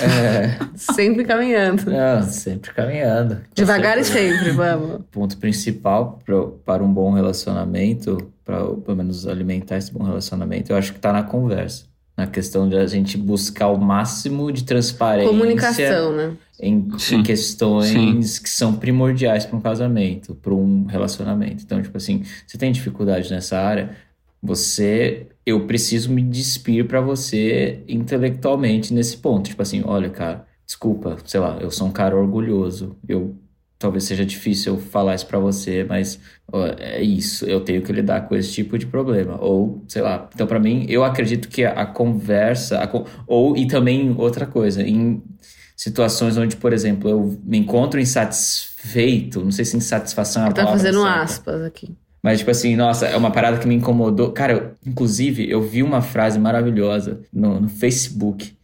É, <laughs>
Sempre caminhando.
não, sempre caminhando.
Devagar e
certeza.
sempre, vamos.
O ponto principal pro, para um bom relacionamento, para pelo menos alimentar esse bom relacionamento, eu acho que tá na conversa. Na questão de a gente buscar o máximo de transparência
Comunicação, né?
em,
Sim.
em questões que são primordiais para um casamento, para um relacionamento. Então, tipo assim, você tem dificuldade nessa área, você, eu preciso me despir para você intelectualmente nesse ponto. Tipo assim, olha, cara, desculpa, sei lá, eu sou um cara orgulhoso. Eu talvez seja difícil eu falar isso para você, mas ó, é isso, eu tenho que lidar com esse tipo de problema. Ou, sei lá, então para mim, eu acredito que a, a conversa, a ou e também outra coisa, em situações onde, por exemplo, eu me encontro insatisfeito, não sei se insatisfação é a
Tá
palavra
fazendo
certa.
aspas aqui.
Mas, tipo assim, nossa, é uma parada que me incomodou. Cara, eu- inclusive, eu vi uma frase maravilhosa no, no Facebook.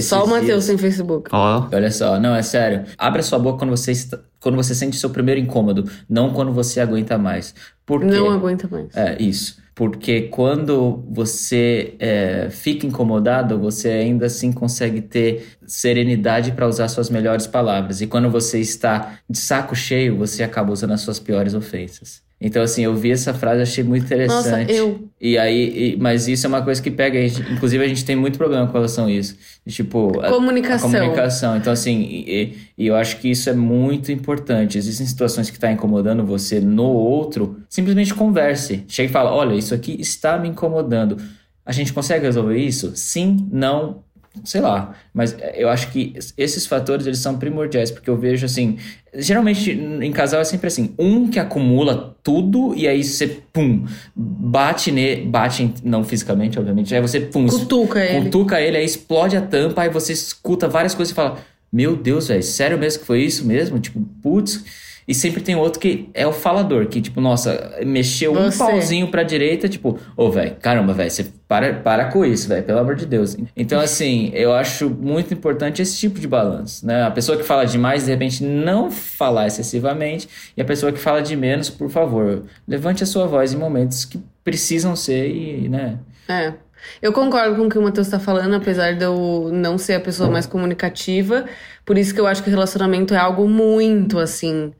Só o Matheus tem Facebook.
Ó,
Olha só, não, é sério. Abra sua boca quando você, está, quando você sente seu primeiro incômodo, não quando você aguenta mais. Por quê?
Não aguenta mais.
É, isso. Porque quando você é, fica incomodado, você ainda assim consegue ter serenidade para usar suas melhores palavras. E quando você está de saco cheio, você acaba usando as suas piores ofensas. Então, assim, eu vi essa frase, achei muito
Nossa,
interessante.
eu.
E aí, e- mas isso é uma coisa que pega. a gente- inclusive, a gente tem muito problema com relação a isso. De, tipo, a-
Comunicação.
a comunicação. Então, assim, e, e eu acho que isso é muito importante. Existem situações que estão incomodando você no outro, simplesmente converse. Chega e fala: olha, isso aqui está me incomodando. A gente consegue resolver isso? Sim, não, sei lá. Mas eu acho que esses fatores eles são primordiais, porque eu vejo assim. Geralmente em casal é sempre assim: um que acumula tudo e aí você, pum, bate nele, bate, não fisicamente, obviamente, aí você, pum,
Cutuca ele.
Cutuca ele, aí explode a tampa, aí você escuta várias coisas e fala: Meu Deus, velho, sério mesmo que foi isso mesmo? Tipo, putz. E sempre tem outro que é o falador, que, tipo, nossa, mexeu
Você.
um pauzinho pra direita, tipo, ô, velho, caramba, velho, você para, para com isso, velho, pelo amor de Deus. Então, assim, eu acho muito importante esse tipo de balanço, né? A pessoa que fala demais, de repente, não falar excessivamente, e a pessoa que fala de menos, por favor, levante a sua voz em momentos que precisam ser e, né?
É. Eu concordo com o que o Matheus tá falando, apesar de eu não ser a pessoa mais comunicativa. Por isso que eu acho que o relacionamento é algo muito, assim,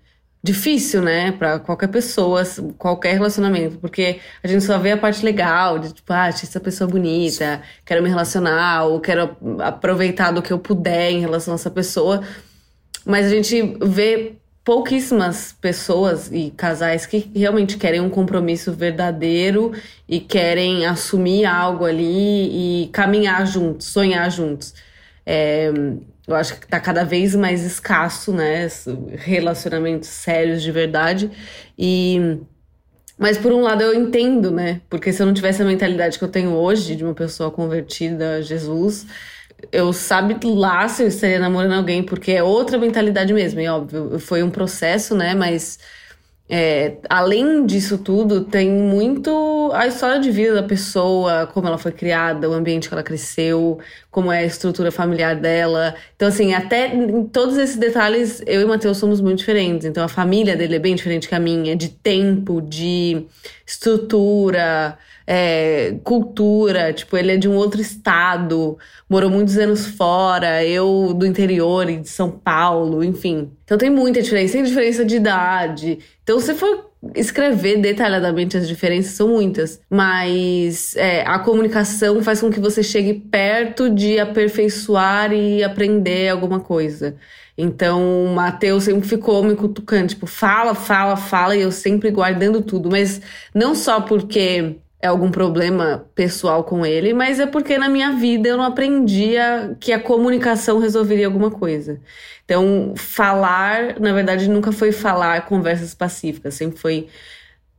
difícil, né? Pra qualquer pessoa, qualquer relacionamento. Porque a gente só vê a parte legal, de tipo, ah, essa pessoa bonita, quero me relacionar, ou quero aproveitar do que eu puder em relação a essa pessoa. Mas a gente vê pouquíssimas pessoas e casais que realmente querem um compromisso verdadeiro e querem assumir algo ali e caminhar juntos, sonhar juntos. É, eu acho que tá cada vez mais escasso, né? Relacionamentos sérios de verdade. E. Mas por um lado eu entendo, né? Porque se eu não tivesse a mentalidade que eu tenho hoje de uma pessoa convertida a Jesus, eu sabe lá se eu estaria namorando alguém, porque é outra mentalidade mesmo, e óbvio, foi um processo, né? Mas é, além disso tudo, tem muito a história de vida da pessoa, como ela foi criada, o ambiente que ela cresceu, como é a estrutura familiar dela. Então, assim, até em todos esses detalhes, eu e o Matheus somos muito diferentes. Então, a família dele é bem diferente que a minha, de tempo, de estrutura é, cultura, tipo, ele é de um outro estado, morou muitos anos fora, eu do interior e de São Paulo, enfim. Então tem muita diferença, tem diferença de idade. Então, se for escrever detalhadamente as diferenças, são muitas. Mas é, a comunicação faz com que você chegue perto de aperfeiçoar e aprender alguma coisa. Então, o Matheus sempre ficou me cutucando, tipo, fala, fala, fala, e eu sempre guardando tudo. Mas não só porque é algum problema pessoal com ele, mas é porque na minha vida eu não aprendia que a comunicação resolveria alguma coisa. Então, falar, na verdade, nunca foi falar conversas pacíficas, sempre foi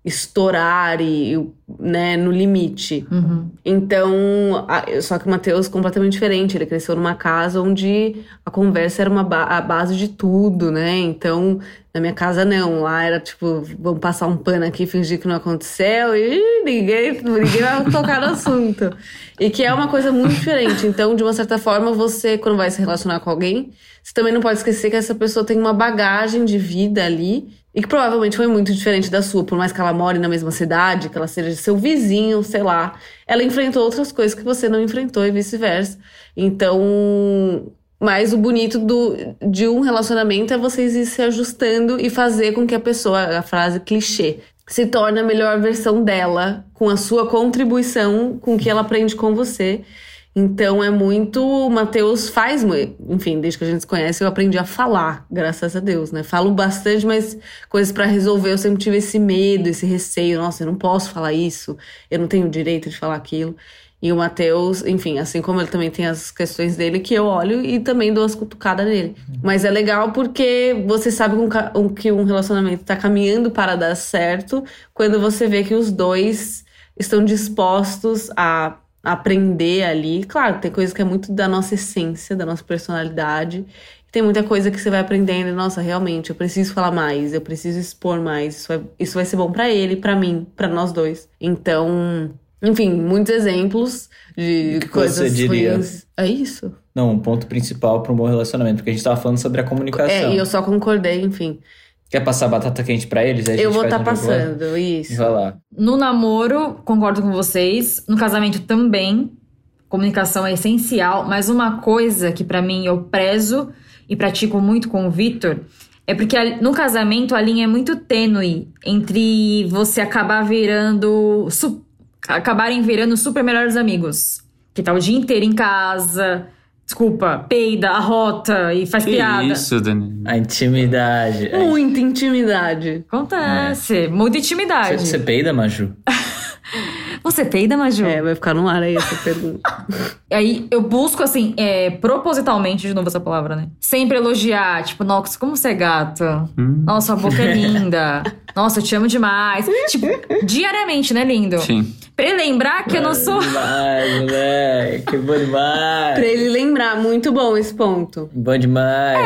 estourar e, né, no limite.
Uhum.
Então, só que o Matheus é completamente diferente. Ele cresceu numa casa onde a conversa era uma ba- a base de tudo, né? Então, na minha casa não. Lá era tipo, vamos passar um pano aqui, fingir que não aconteceu e ninguém, ninguém vai <laughs> tocar no assunto. E que é uma coisa muito diferente. Então, de uma certa forma, você, quando vai se relacionar com alguém, você também não pode esquecer que essa pessoa tem uma bagagem de vida ali e que provavelmente foi muito diferente da sua, por mais que ela more na mesma cidade, que ela seja seu vizinho, sei lá. Ela enfrentou outras coisas que você não enfrentou e vice-versa. Então, mas o bonito do, de um relacionamento é vocês ir se ajustando e fazer com que a pessoa, a frase clichê, se torne a melhor versão dela, com a sua contribuição, com o que ela aprende com você. Então é muito. O Matheus faz. Enfim, desde que a gente se conhece, eu aprendi a falar, graças a Deus, né? Falo bastante, mas coisas pra resolver eu sempre tive esse medo, esse receio. Nossa, eu não posso falar isso, eu não tenho o direito de falar aquilo. E o Matheus, enfim, assim como ele também tem as questões dele, que eu olho e também dou as cutucadas nele. Mas é legal porque você sabe que um relacionamento tá caminhando para dar certo quando você vê que os dois estão dispostos a aprender ali. Claro, tem coisa que é muito da nossa essência, da nossa personalidade. Tem muita coisa que você vai aprendendo, nossa, realmente, eu preciso falar mais, eu preciso expor mais. Isso vai, isso vai ser bom pra ele, pra mim, pra nós dois. Então, enfim, muitos exemplos de
que
coisas
você diria?
ruins. É isso.
Não, um ponto principal para um bom relacionamento, porque a gente tava falando sobre a comunicação.
É, e eu só concordei, enfim.
Quer passar batata quente pra eles?
Eu vou estar
um jogo lá?
passando, isso.
Vai lá.
No namoro, concordo com vocês. No casamento também. Comunicação é essencial, mas uma coisa que pra mim eu prezo e pratico muito com o Vitor é porque no casamento a linha é muito tênue entre você acabar virando. su- acabarem virando super melhores amigos. Que tá o dia inteiro em casa, desculpa, peida, arrota e faz
Que
piada.
isso, Dani?
A intimidade. É.
Muita intimidade.
Acontece, muita
Você,
intimidade.
você peida, Maju? <laughs>
Você peida, Maju?
É, vai ficar no ar aí essa pergunta. <laughs>
Aí eu busco, assim, é, propositalmente, de novo essa palavra, né? Sempre elogiar, tipo, nossa, como você é gato.
Hum.
Nossa, sua boca é linda. <laughs> Nossa, eu te amo demais. tipo, diariamente, né, lindo?
Sim.
Pra ele lembrar que eu não sou.
Bom demais, moleque. Bom demais.
Pra ele lembrar, muito bom esse ponto.
Bom demais.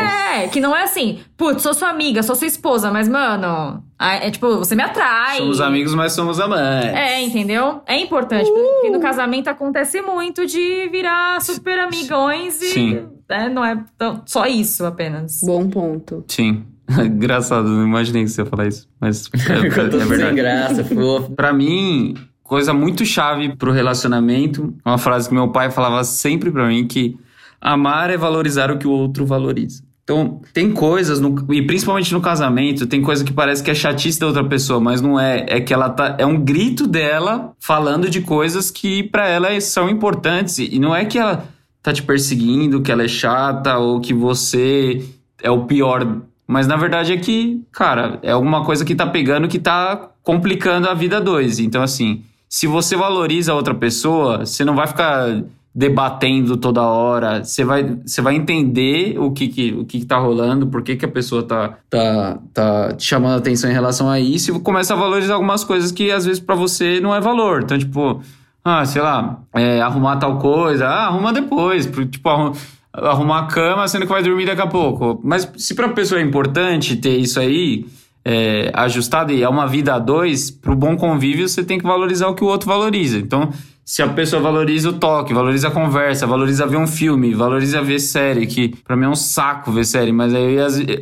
É, que não é assim, putz, sou sua amiga, sou sua esposa, mas, mano, é tipo, você me atrai.
Somos amigos, mas somos amantes.
É, entendeu? É importante, porque no casamento acontece muito de virar super amigões e
Sim.
né, não é tão- só isso apenas.
Bom ponto.
Sim. <laughs> Engraçado, não imaginei que você ia falar isso. Mas <laughs> é,
Ficou
é
tudo sem
verdade.
graça, fofo.
Pra mim, coisa muito chave pro relacionamento, uma frase que meu pai falava sempre pra mim que amar é valorizar o que o outro valoriza. Então, tem coisas, no- e principalmente no casamento, tem coisa que parece que é chatice da outra pessoa, mas não é. É que ela tá. É um grito dela falando de coisas que pra ela são importantes. E não é que ela tá te perseguindo, que ela é chata ou que você é o pior. Mas na verdade é que, cara, é alguma coisa que tá pegando que tá complicando a vida dois. Então, assim, se você valoriza a outra pessoa, você não vai ficar debatendo toda hora. Você vai, você vai entender o que, que, o que, que tá rolando, por que, que a pessoa tá, tá, tá te chamando a atenção em relação a isso, e começa a valorizar algumas coisas que às vezes pra você não é valor. Então, tipo, ah, sei lá, é, arrumar tal coisa, ah, arruma depois. Tipo, arru- arrumar a cama, sendo que vai dormir daqui a pouco. Mas se pra pessoa é importante ter isso aí é, ajustado e é uma vida a dois, pro bom convívio você tem que valorizar o que o outro valoriza. Então, se a pessoa valoriza o toque, valoriza a conversa, valoriza ver um filme, valoriza ver série, que pra mim é um saco ver série, mas aí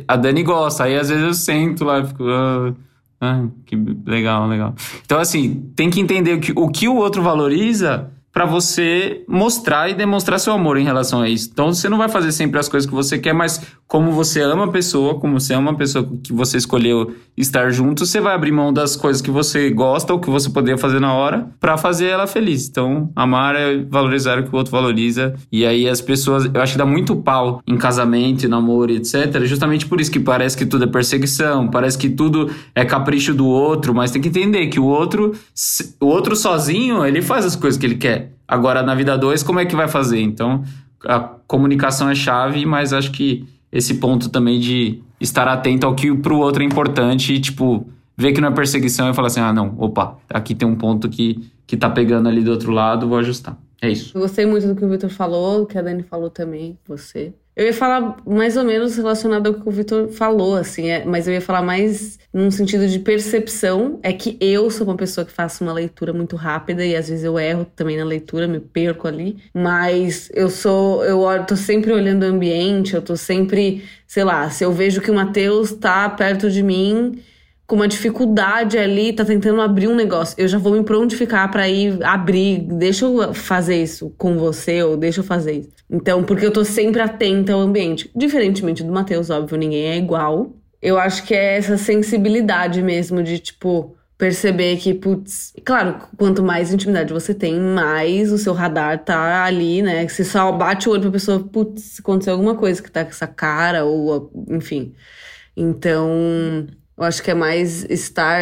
a Dani gosta, aí às vezes eu sento lá e fico. ah, ah, que legal, legal. Então, assim, tem que entender o que o, que o outro valoriza pra você mostrar e demonstrar seu amor em relação a isso. Então, você não vai fazer sempre as coisas que você quer, mas como você ama a pessoa, como você ama a pessoa que você escolheu estar junto, você vai abrir mão das coisas que você gosta ou que você poderia fazer na hora pra fazer ela feliz. Então, amar é valorizar o que o outro valoriza. E aí as pessoas, eu acho que dá muito pau em casamento, em namoro, etc. Justamente por isso que parece que tudo é perseguição, parece que tudo é capricho do outro, mas tem que entender que o outro, o outro sozinho, ele faz as coisas que ele quer. Agora, na vida dois, como é que vai fazer? Então, a comunicação é chave, mas acho que esse ponto também de estar atento ao que pro outro é importante e, tipo, ver que não é perseguição e falar assim, ah, não, opa, aqui tem um ponto que, que tá pegando ali do outro lado, vou ajustar. É isso.
Gostei muito do que o Vitor falou, do que a Dani falou também, você. Eu ia falar mais ou menos relacionado ao que o Vitor falou, assim, é, mas eu ia falar mais num sentido de percepção. É que eu sou uma pessoa que faço uma leitura muito rápida e às vezes eu erro também na leitura, me perco ali. Mas eu sou, eu tô sempre olhando o ambiente, eu tô sempre, sei lá, se eu vejo que o Matheus tá perto de mim com uma dificuldade ali, tá tentando abrir um negócio. Eu já vou me prontificar pra ir abrir. Deixa eu fazer isso com você, ou deixa eu fazer isso. Então, porque eu tô sempre atenta ao ambiente. Diferentemente do Matheus, óbvio, ninguém é igual. Eu acho que é essa sensibilidade mesmo de, tipo, perceber que, putz, claro, quanto mais intimidade você tem, mais o seu radar tá ali, né? Você só bate o olho pra pessoa, putz, aconteceu alguma coisa que tá com essa cara, ou enfim. Então, eu acho que é mais estar,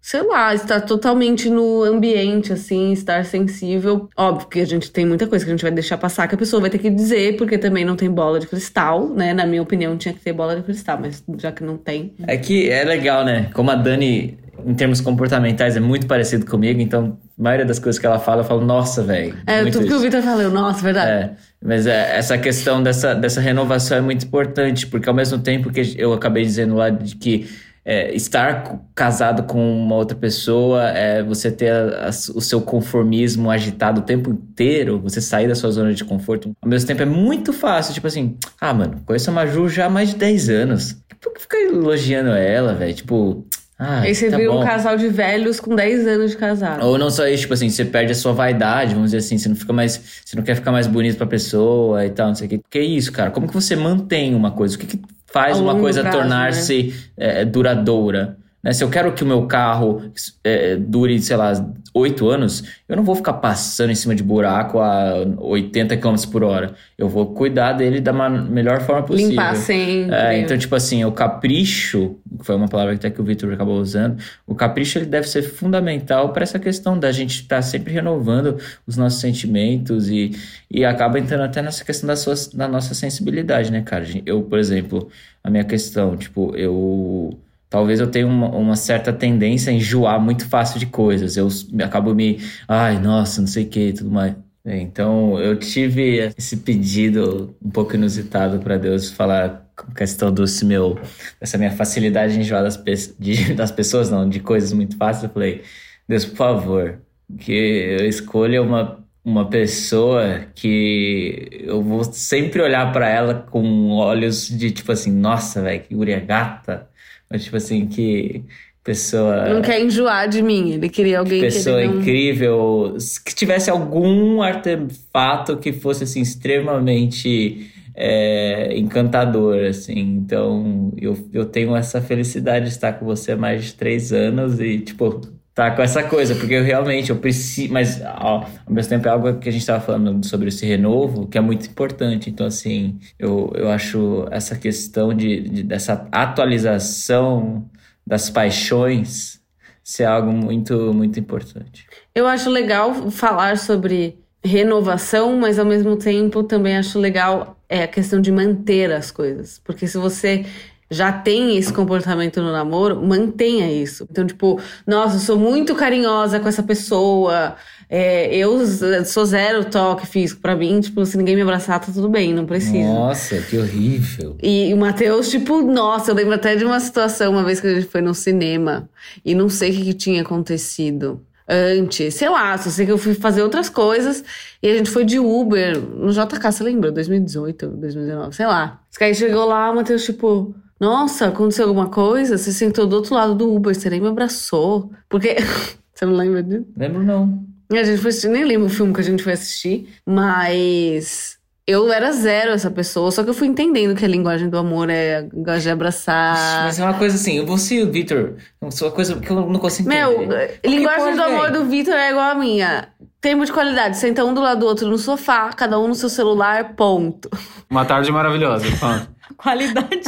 sei lá, estar totalmente no ambiente, assim, estar sensível. Óbvio que a gente tem muita coisa que a gente vai deixar passar, que a pessoa vai ter que dizer, porque também não tem bola de cristal, né? Na minha opinião, tinha que ter bola de cristal, mas já que não tem.
É que é legal, né? Como a Dani, em termos comportamentais, é muito parecido comigo, então a maioria das coisas que ela fala, eu falo, nossa, velho.
É, tudo que o
isso.
Vitor falou, nossa, verdade.
É, mas é, essa questão dessa, dessa renovação é muito importante, porque ao mesmo tempo que eu acabei dizendo lá de que é, estar casado com uma outra pessoa, é, você ter a- a- o seu conformismo agitado o tempo inteiro, você sair da sua zona de conforto, ao mesmo tempo é muito fácil, tipo assim, ah, mano, conheço a Maju já há mais de 10 anos. Por que ficar elogiando ela, velho? Tipo, ah,
Aí você
tá
vira
bom.
um casal de velhos com 10 anos de casado.
Ou não só isso, tipo assim, você perde a sua vaidade, vamos dizer assim, você não fica mais, você não quer ficar mais bonito pra pessoa e tal, não sei o que. Que isso, cara? Como que você mantém uma coisa? O que que faz
A
uma coisa tornar-se é, duradoura? Né? Se eu quero que o meu carro é, dure, sei lá, oito anos, eu não vou ficar passando em cima de buraco a 80 km por hora. Eu vou cuidar dele da melhor forma possível.
Limpar sempre.
É, então, tipo assim, o capricho, que foi uma palavra que até que o Victor acabou usando, o capricho ele deve ser fundamental para essa questão da gente estar sempre renovando os nossos sentimentos e, e acaba entrando até nessa questão da, sua, da nossa sensibilidade, né, cara? Eu, por exemplo, a minha questão, tipo, eu talvez eu tenha uma, uma, certa tendência a enjoar muito fácil de coisas. Eu acabo me, ai, nossa, não sei o que, tudo mais. Então eu tive esse pedido um pouco inusitado para Deus falar questão desse meu, dessa minha facilidade de enjoar das, de, <laughs> das pessoas, não, de coisas muito fáceis. Eu falei, Deus, por favor, que eu escolha uma uma pessoa que eu vou sempre olhar para ela com olhos de tipo assim, nossa, velho, que guria gata. Mas tipo assim, que pessoa.
Não quer enjoar de mim, ele queria alguém
pessoa
que.
Pessoa não... incrível, que tivesse algum artefato que fosse assim, extremamente. É, encantador, assim. Então, eu, eu tenho essa felicidade de estar com você há mais de três anos e, tipo, tá com essa coisa, porque eu realmente eu preciso, mas ao, ao mesmo tempo é algo que a gente estava falando sobre esse renovo, que é muito importante. Então, assim, eu, eu acho essa questão de, de dessa atualização das paixões ser algo muito, muito importante.
Eu acho legal falar sobre renovação, mas ao mesmo tempo também acho legal é a questão de manter as coisas. Porque se você já tem esse comportamento no namoro, mantenha isso. Então, tipo, nossa, eu sou muito carinhosa com essa pessoa. É, eu sou zero toque físico para mim, tipo, se ninguém me abraçar, tá tudo bem, não precisa.
Nossa, que horrível.
E o Matheus, tipo, nossa, eu lembro até de uma situação, uma vez que a gente foi no cinema e não sei o que, que tinha acontecido antes, sei lá, só sei que eu fui fazer outras coisas e a gente foi de Uber no JK, você lembra? 2018, 2019, sei lá. Aí chegou lá, o Matheus, tipo, nossa, aconteceu alguma coisa? Você sentou do outro lado do Uber, você nem me abraçou. Porque. <laughs> você não lembra disso?
Lembro não.
A gente foi assistir, nem lembro o filme que a gente foi assistir, mas eu era zero essa pessoa, só que eu fui entendendo que a linguagem do amor é gosto de abraçar.
Mas é uma coisa assim, você e o Victor, é uma coisa que eu não consigo
entender. Meu, linguagem do amor do Victor é igual a minha. Tempo de qualidade, senta um do lado do outro no sofá, cada um no seu celular, ponto.
Uma tarde maravilhosa, ponto. <laughs> <laughs>
Qualidade.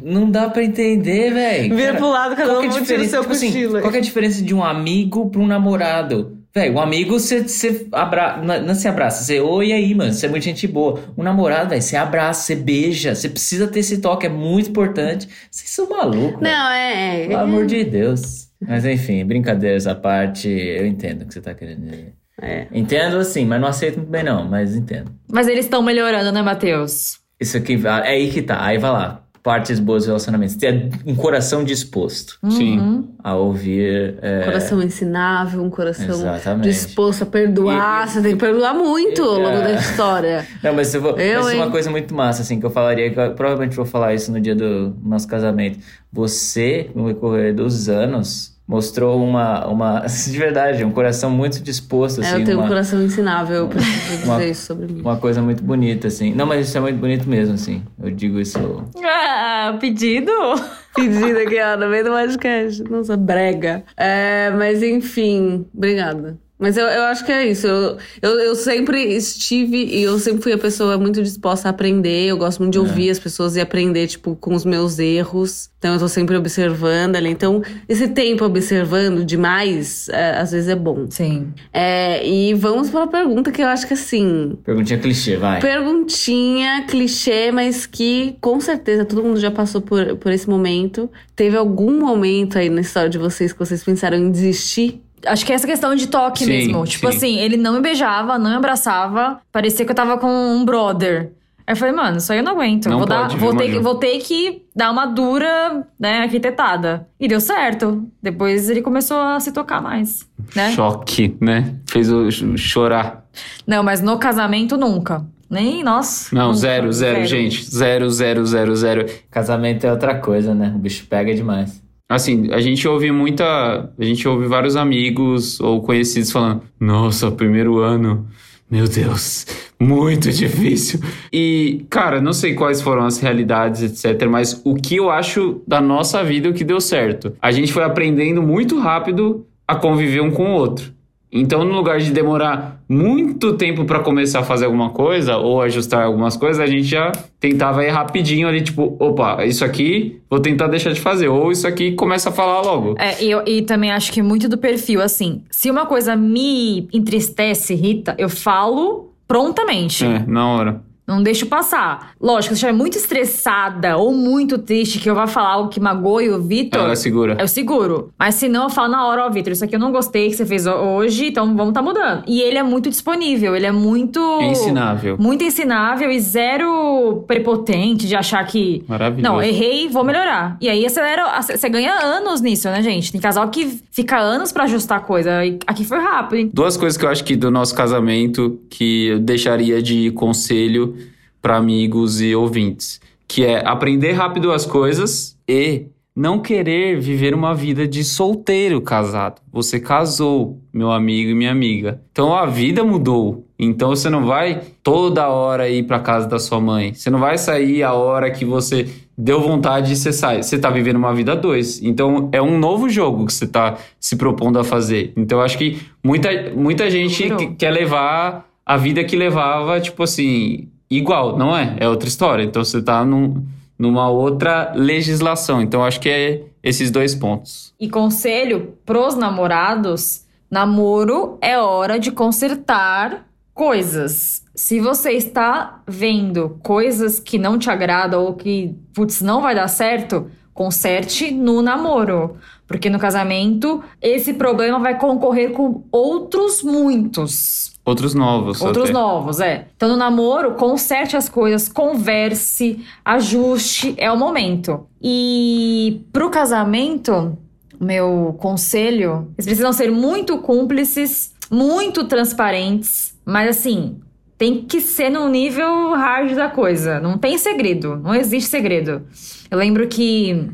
Não dá pra entender, velho.
Vira pro lado, cada um é no seu tipo assim,
Qual é a diferença de um amigo pra um namorado? Velho, um amigo, você abra... não se abraça, você, oi aí, mano, você é muito gente boa. Um namorado, velho, você abraça, você beija, você precisa ter esse toque, é muito importante. Vocês são malucos.
Não, é,
é. Pelo amor de Deus. Mas enfim, brincadeiras à parte, eu entendo o que você tá querendo dizer.
É.
Entendo assim, mas não aceito muito bem, não, mas entendo.
Mas eles estão melhorando, né, Matheus?
Isso aqui, é aí que tá. Aí vai lá. Partes boas do relacionamento. Ter um coração disposto.
Sim.
Uhum.
A ouvir. É...
Coração ensinável, um coração Exatamente. disposto a perdoar. E, Você tem que perdoar muito ao longo é... da história. <laughs>
Não, mas eu vou. Eu, mas é uma coisa muito massa, assim, que eu falaria. Que eu, provavelmente vou falar isso no dia do nosso casamento. Você, no decorrer dos anos, mostrou uma, uma, <laughs> de verdade, um coração muito disposto, assim.
É, eu
assim,
tenho
uma,
um coração ensinável, eu preciso <laughs> dizer
uma,
isso sobre mim.
Uma coisa muito bonita, assim. Não, mas isso é muito bonito mesmo, assim. Eu digo isso...
Ah, pedido? <laughs>
Pedido aqui, ó, no meio do podcast. Nossa, brega. É, mas enfim, obrigada. Mas eu, eu acho que é isso. Eu, eu, eu, sempre estive e eu sempre fui a pessoa muito disposta a aprender. Eu gosto muito de é. ouvir as pessoas e aprender, tipo, com os meus erros. Então eu tô sempre observando ali. Então, esse tempo observando demais, é, às vezes é bom.
Sim.
É, e vamos para a pergunta que eu acho que assim.
Perguntinha clichê, vai.
Perguntinha clichê, mas que com certeza todo mundo já passou por, por esse momento. Teve algum momento aí na história de vocês que vocês pensaram em desistir?
Acho que é essa questão de toque
sim,
mesmo. Tipo
sim.
assim, ele não me beijava, não me abraçava. Parecia que eu tava com um brother. Aí eu falei, mano, isso aí eu não aguento.
Não
vou, dar, vou, ter,
Manu?
vou ter que dar uma dura, né, arquitetada. E deu certo. Depois ele começou a se tocar mais, né?
Choque, né? Fez o chorar.
Não, mas no casamento nunca. Nem nós.
Não,
nunca.
zero, zero, gente. Zero, zero, zero, zero.
Casamento é outra coisa, né? O bicho pega demais.
Assim, a gente ouve muita. A gente ouve vários amigos ou conhecidos falando: Nossa, primeiro ano. Meu Deus, muito difícil. E, cara, não sei quais foram as realidades, etc. Mas o que eu acho da nossa vida, o que deu certo. A gente foi aprendendo muito rápido a conviver um com o outro. Então, no lugar de demorar muito tempo para começar a fazer alguma coisa ou ajustar algumas coisas, a gente já tentava ir rapidinho ali, tipo, opa, isso aqui vou tentar deixar de fazer, ou isso aqui começa a falar logo.
É, e, eu, e também acho que muito do perfil, assim, se uma coisa me entristece, irrita, eu falo prontamente.
É, na hora.
Não deixo passar. Lógico, se estiver muito estressada ou muito triste que eu vá falar algo que magoe o Vitor.
Ela segura.
Eu seguro. Mas se não, eu falo na hora, ó, Vitor, isso aqui eu não gostei que você fez hoje, então vamos tá mudando. E ele é muito disponível, ele é muito.
Ensinável.
Muito ensinável e zero prepotente de achar que.
Maravilhoso.
Não, errei, vou melhorar. E aí acelera. Você ganha anos nisso, né, gente? Tem casal que fica anos pra ajustar a coisa. E aqui foi rápido, hein?
Duas coisas que eu acho que do nosso casamento que eu deixaria de conselho para amigos e ouvintes, que é aprender rápido as coisas e não querer viver uma vida de solteiro casado. Você casou, meu amigo e minha amiga. Então a vida mudou. Então você não vai toda hora ir para casa da sua mãe. Você não vai sair a hora que você deu vontade e você sai. Você tá vivendo uma vida dois. Então é um novo jogo que você tá se propondo a fazer. Então eu acho que muita, muita gente quer levar a vida que levava, tipo assim, igual, não é? É outra história. Então você tá num, numa outra legislação. Então acho que é esses dois pontos.
E conselho pros namorados: namoro é hora de consertar coisas. Se você está vendo coisas que não te agradam ou que, putz, não vai dar certo, conserte no namoro. Porque no casamento, esse problema vai concorrer com outros muitos.
Outros novos.
Outros
até.
novos, é. Então, no namoro, conserte as coisas, converse, ajuste, é o momento. E pro casamento, meu conselho, vocês precisam ser muito cúmplices, muito transparentes, mas assim, tem que ser no nível hard da coisa. Não tem segredo, não existe segredo. Eu lembro que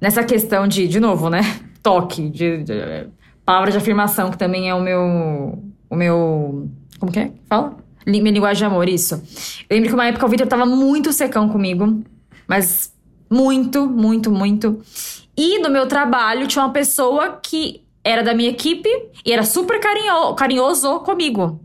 nessa questão de, de novo, né? Toque, de, de- palavra de afirmação, que também é o meu. O meu. Como que é? Fala? Minha linguagem de amor, isso. Eu lembro que uma época o Victor tava muito secão comigo, mas muito, muito, muito. E no meu trabalho tinha uma pessoa que era da minha equipe e era super carinho, carinhoso comigo.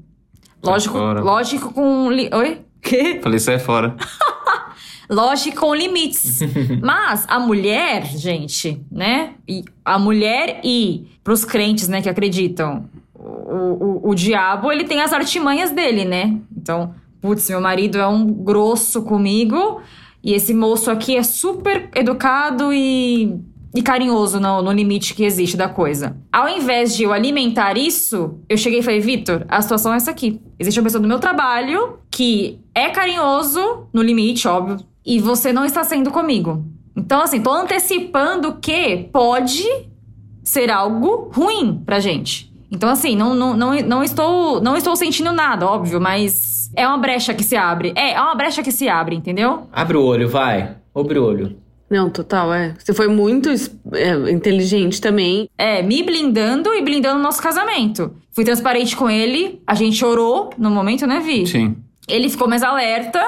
Lógico,
fora.
lógico com. li- Oi? Quê?
Falei, sai fora. <laughs>
Lógico, com limites. <laughs> Mas a mulher, gente, né? E a mulher e pros crentes, né, que acreditam, o, o, o diabo, ele tem as artimanhas dele, né? Então, putz, meu marido é um grosso comigo e esse moço aqui é super educado e, e carinhoso no, no limite que existe da coisa. Ao invés de eu alimentar isso, eu cheguei e falei, Vitor, a situação é essa aqui. Existe uma pessoa do meu trabalho que é carinhoso, no limite, óbvio, e você não está sendo comigo. Então, assim, tô antecipando que pode ser algo ruim pra gente. Então, assim, não, não, não, não, estou, não estou sentindo nada, óbvio, mas é uma brecha que se abre. É, é uma brecha que se abre, entendeu?
Abre o olho, vai. Abre o olho.
Não, total, é. Você foi muito é, inteligente também.
É, me blindando e blindando o nosso casamento. Fui transparente com ele, a gente orou no momento, né, Vi?
Sim.
Ele ficou mais alerta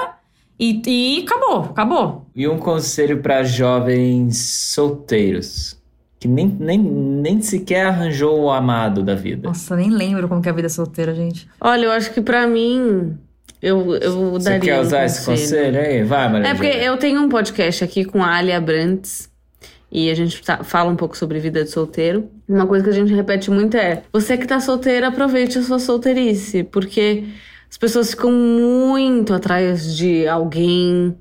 e, e acabou, acabou.
E um conselho para jovens solteiros que nem, nem, nem sequer arranjou o amado da vida.
Nossa, nem lembro como que é a vida solteira, gente.
Olha, eu acho que pra mim, eu, eu
Você
daria
quer
um
usar esse conselho aí? Vai, Maria.
É porque eu tenho um podcast aqui com a Alia Brantes. E a gente tá- fala um pouco sobre vida de solteiro. Uma coisa que a gente repete muito é: você que tá solteira, aproveite a sua solteirice. Porque as pessoas ficam muito atrás de alguém,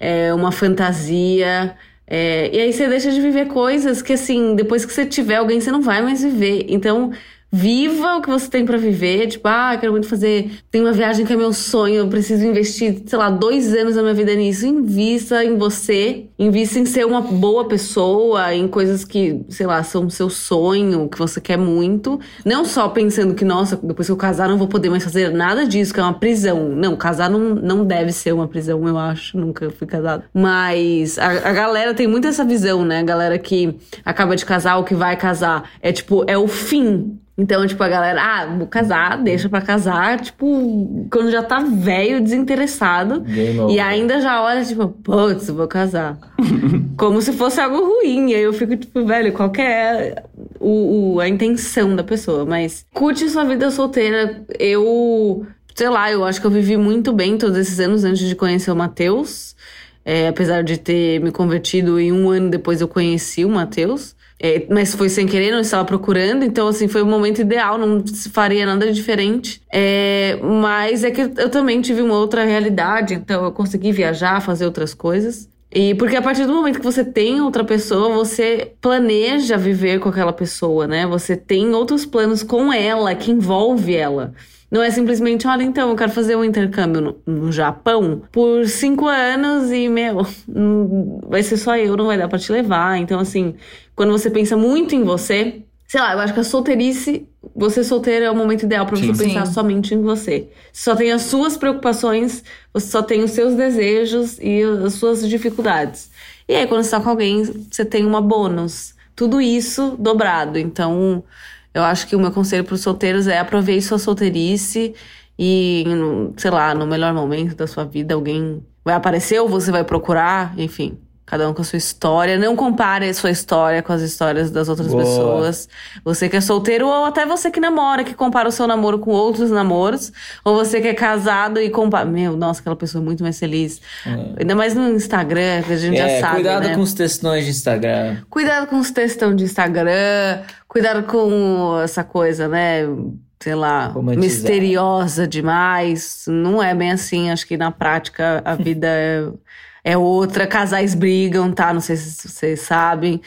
é, uma fantasia. É, e aí você deixa de viver coisas que, assim, depois que você tiver alguém, você não vai mais viver. Então, viva o que você tem pra viver. Tipo, ah, quero muito fazer. Tem uma viagem que é meu sonho, eu preciso investir, sei lá, dois anos da minha vida nisso. Invista em você. Invista em ser uma boa pessoa, em coisas que, sei lá, são seu sonho, que você quer muito. Não só pensando que, nossa, depois que eu casar, não vou poder mais fazer nada disso, que é uma prisão. Não, casar não, não deve ser uma prisão, eu acho. Nunca fui casada. Mas a, a galera tem muito essa visão, né? A galera que acaba de casar ou que vai casar. É tipo, é o fim. Então, tipo, a galera, ah, vou casar, deixa pra casar, tipo, quando já tá velho, desinteressado. E ainda já olha, tipo, putz, vou casar. <laughs> Como se fosse algo ruim. E aí eu fico, tipo, velho, qual que é o, o- a intenção da pessoa? Mas curte sua vida solteira. Eu, sei lá, eu acho que eu vivi muito bem todos esses anos antes de conhecer o Matheus. É, apesar de ter me convertido e um ano depois eu conheci o Matheus. É, mas foi sem querer, não estava procurando, então assim, foi o momento ideal, não faria nada diferente. É, mas é que eu também tive uma outra realidade, então eu consegui viajar, fazer outras coisas. E porque a partir do momento que você tem outra pessoa, você planeja viver com aquela pessoa, né? Você tem outros planos com ela, que envolve ela. Não é simplesmente, olha, então, eu quero fazer um intercâmbio no, no Japão por cinco anos e, meu, vai ser só eu, não vai dar pra te levar. Então, assim, quando você pensa muito em você, sei lá, eu acho que a solteirice, você solteiro é o momento ideal para você
Sim.
pensar
Sim.
somente em você. Você só tem as suas preocupações, você só tem os seus desejos e as suas dificuldades. E aí, quando você tá com alguém, você tem uma bônus. Tudo isso dobrado. Então, eu acho que o meu conselho para os solteiros é aproveite sua solteirice e, sei lá, no melhor momento da sua vida, alguém vai aparecer ou você vai procurar, enfim. Cada um com a sua história. Não compare a sua história com as histórias das outras
Boa.
pessoas. Você que é solteiro, ou até você que namora, que compara o seu namoro com outros namoros. Ou você que é casado e compara. Meu, nossa, aquela pessoa é muito mais feliz. Ainda mais no Instagram, que a gente já
É,
sabe.
cuidado
né?
com os textões de Instagram.
Cuidado com os textão de Instagram, cuidado com essa coisa, né? Sei lá,
Romantizar.
misteriosa demais. Não é bem assim. Acho que na prática a <laughs> vida é, é outra. Casais brigam, tá? Não sei se vocês sabem.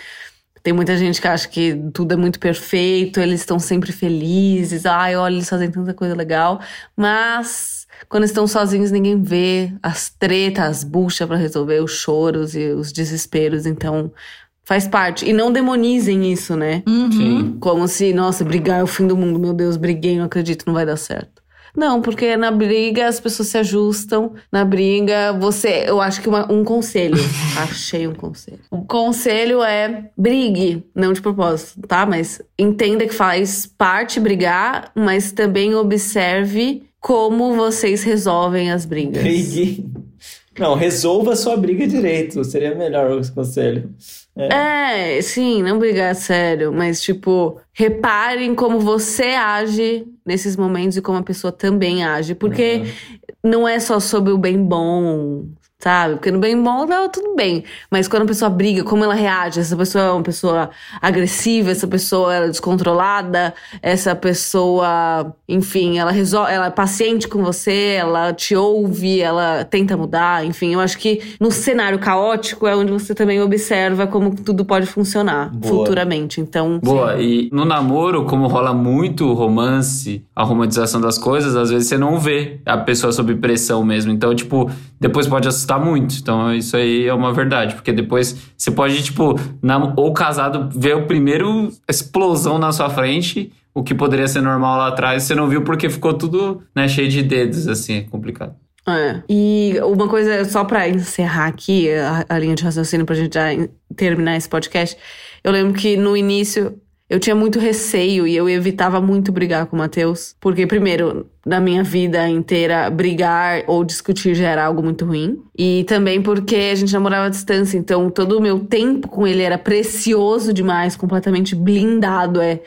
Tem muita gente que acha que tudo é muito perfeito, eles estão sempre felizes. Ai, olha, eles fazem tanta coisa legal. Mas quando estão sozinhos, ninguém vê as tretas, as buchas pra resolver, os choros e os desesperos. Então, faz parte. E não demonizem isso, né?
Uhum.
Sim.
Como se, nossa, brigar é o fim do mundo. Meu Deus, briguei, não acredito, não vai dar certo. Não, porque na briga as pessoas se ajustam. Na briga, você. Eu acho que uma- um conselho. <laughs> Achei um conselho. O conselho é brigue, não de propósito, tá? Mas entenda que faz parte brigar, mas também observe como vocês resolvem as brigas.
Brigue. Não, resolva sua briga direito. Seria melhor o conselho.
É, sim, não brigar sério, mas tipo, reparem como você age nesses momentos e como a pessoa também age, porque não é só sobre o bem bom, sabe? Porque no bem bom tá tudo bem, mas quando a pessoa briga, como ela reage? Essa pessoa é uma pessoa agressiva, essa pessoa é descontrolada, essa pessoa, enfim, ela resolve, ela é paciente com você, ela te ouve, ela tenta mudar, enfim, eu acho que no cenário caótico é onde você também observa como tudo pode funcionar
Boa.
futuramente. Então,
Boa, e no namoro, como rola muito romance, a romantização das coisas, às vezes você não vê a pessoa sob pressão mesmo. Então, tipo, depois pode assustar muito. Então, isso aí é uma verdade. Porque depois você pode, tipo, nam- ou casado, ver o primeiro explosão na sua frente, o que poderia ser normal lá atrás, você não viu porque ficou tudo, né, cheio de dedos, assim, é complicado.
É. E uma coisa, só pra encerrar aqui a, a linha de raciocínio pra gente já terminar esse podcast. Eu lembro que no início eu tinha muito receio e eu evitava muito brigar com o Matheus. Porque, primeiro, na minha vida inteira, brigar ou discutir já era algo muito ruim. E também porque a gente namorava à distância. Então, todo o meu tempo com ele era precioso demais, completamente blindado. É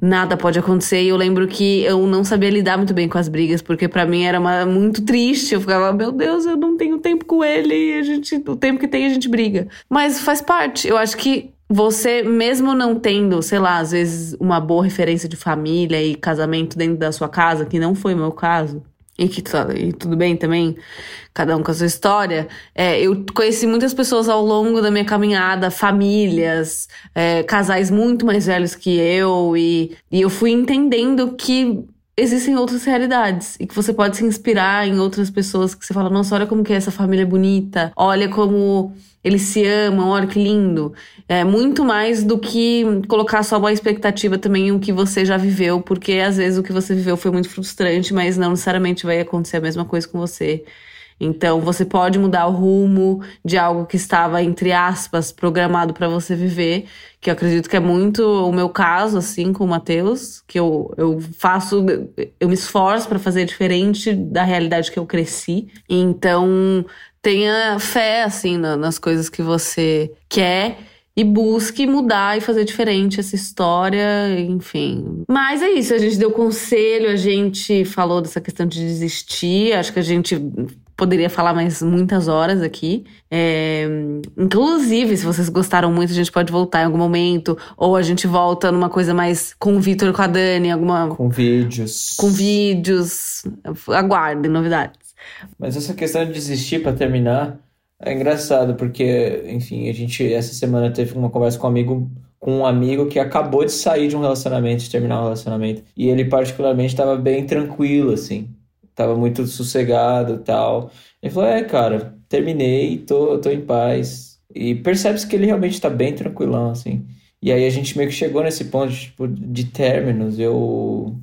nada pode acontecer. E eu lembro que eu não sabia lidar muito bem com as brigas, porque pra mim era uma- muito triste. Eu ficava, meu Deus, eu não tenho tempo com ele, a gente, o tempo que tem a gente briga. Mas faz parte. Eu acho que você, mesmo não tendo, sei lá, às vezes uma boa referência de família e casamento dentro da sua casa, que não foi o meu caso. E que tá- e tudo bem também, cada um com a sua história. É, eu conheci muitas pessoas ao longo da minha caminhada, famílias, é, casais muito mais velhos que eu, e, e eu fui entendendo que existem outras realidades e que você pode se inspirar em outras pessoas que você fala, nossa, olha como que essa família é bonita, olha como eles se amam, olha que lindo. É muito mais do que colocar só uma expectativa também em o que você já viveu, porque às vezes o que você viveu foi muito frustrante, mas não necessariamente vai acontecer a mesma coisa com você. Então você pode mudar o rumo de algo que estava, entre aspas, programado para você viver, que eu acredito que é muito o meu caso, assim, com o Matheus, que eu, eu faço, eu me esforço para fazer diferente da realidade que eu cresci. Então tenha fé, assim, na- nas coisas que você quer e busque mudar e fazer diferente essa história, enfim. Mas é isso, a gente deu conselho, a gente falou dessa questão de desistir, acho que a gente poderia falar mais muitas horas aqui. É, inclusive, se vocês gostaram muito, a gente pode voltar em algum momento. Ou a gente volta numa coisa mais com o Vitor e com a Dani, alguma.
Com vídeos.
Com vídeos. Aguardem novidades.
Mas essa questão de desistir para terminar é engraçado, porque, enfim, a gente essa semana teve uma conversa com um amigo com um amigo que acabou de sair de um relacionamento, de terminar um relacionamento. E ele, particularmente, estava bem tranquilo, assim. Tava muito sossegado tal. Ele falou: É, cara, terminei, tô, tô em paz. E percebe-se que ele realmente tá bem tranquilão, assim. E aí a gente meio que chegou nesse ponto, tipo, de términos. Eu.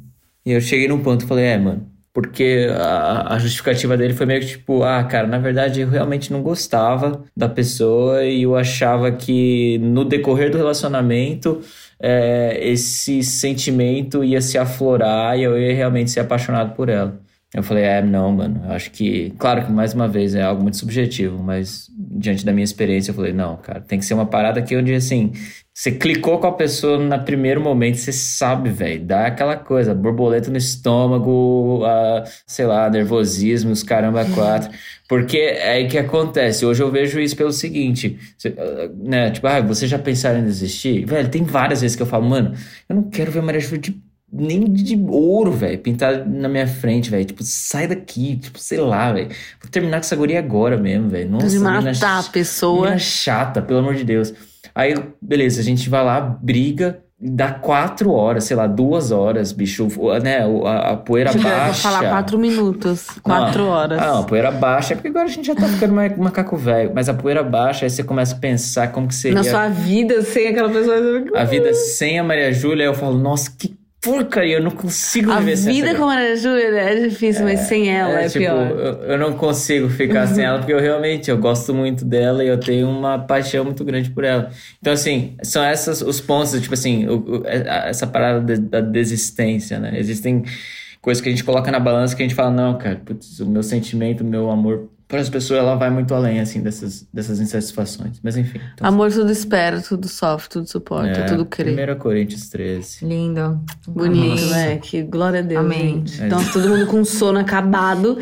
Eu cheguei num ponto e falei: É, mano porque a, a, justificativa dele foi meio que tipo, ah, cara, na verdade eu realmente não gostava da pessoa e eu achava que no decorrer do relacionamento é, esse sentimento ia se aflorar e eu ia realmente ser apaixonado por ela. Eu falei, é, não, mano, eu acho que, claro que mais uma vez é algo muito subjetivo, mas diante da minha experiência eu falei, não, cara, tem que ser uma parada aqui onde, assim, você clicou com a pessoa no primeiro momento, você sabe, velho. Dá aquela coisa, borboleta no estômago, a, sei lá, nervosismo, os caramba quatro. Porque é aí que acontece. Hoje eu vejo isso pelo seguinte, você, né? Tipo, ah, você já pensaram em desistir? Velho, tem várias vezes que eu falo, mano, eu não quero ver Maria Júlia de nem de ouro, velho, pintado na minha frente, velho. Tipo, sai daqui, tipo, sei lá, velho. Vou terminar com essa guria agora mesmo, velho. Nossa,
de matar a pessoa.
chata, pelo amor de Deus. Aí, beleza, a gente vai lá, briga, dá quatro horas, sei lá, duas horas, bicho, né? A, a poeira
Chega
baixa.
Vou falar quatro minutos, quatro
não,
horas.
Não, a poeira baixa, porque agora a gente já tá ficando mais macaco velho. Mas a poeira baixa, aí você começa a pensar como que seria.
Na sua vida sem aquela pessoa.
A vida sem a Maria Júlia, eu falo, nossa, que porcaria, eu não consigo
a
viver sem
A vida com a Júlia é difícil, é, mas sem ela é, é
tipo,
pior.
Eu, eu, não consigo ficar sem ela, porque eu realmente eu gosto muito dela e eu tenho uma paixão muito grande por ela. Então, assim, são esses os pontos, tipo assim, o, o, é, essa parada de, da desistência, né? Existem coisas que a gente coloca na balança que a gente fala, não, cara, putz, o meu sentimento, o meu amor para as pessoas ela vai muito além assim dessas, dessas insatisfações. Mas enfim.
Então, Amor tudo espera, tudo sofre, tudo suporta,
é,
tudo crê.
1 Coríntios 13.
Lindo.
Bonito, né? Que glória a Deus,
Amém.
gente. Então, todo mundo com sono acabado,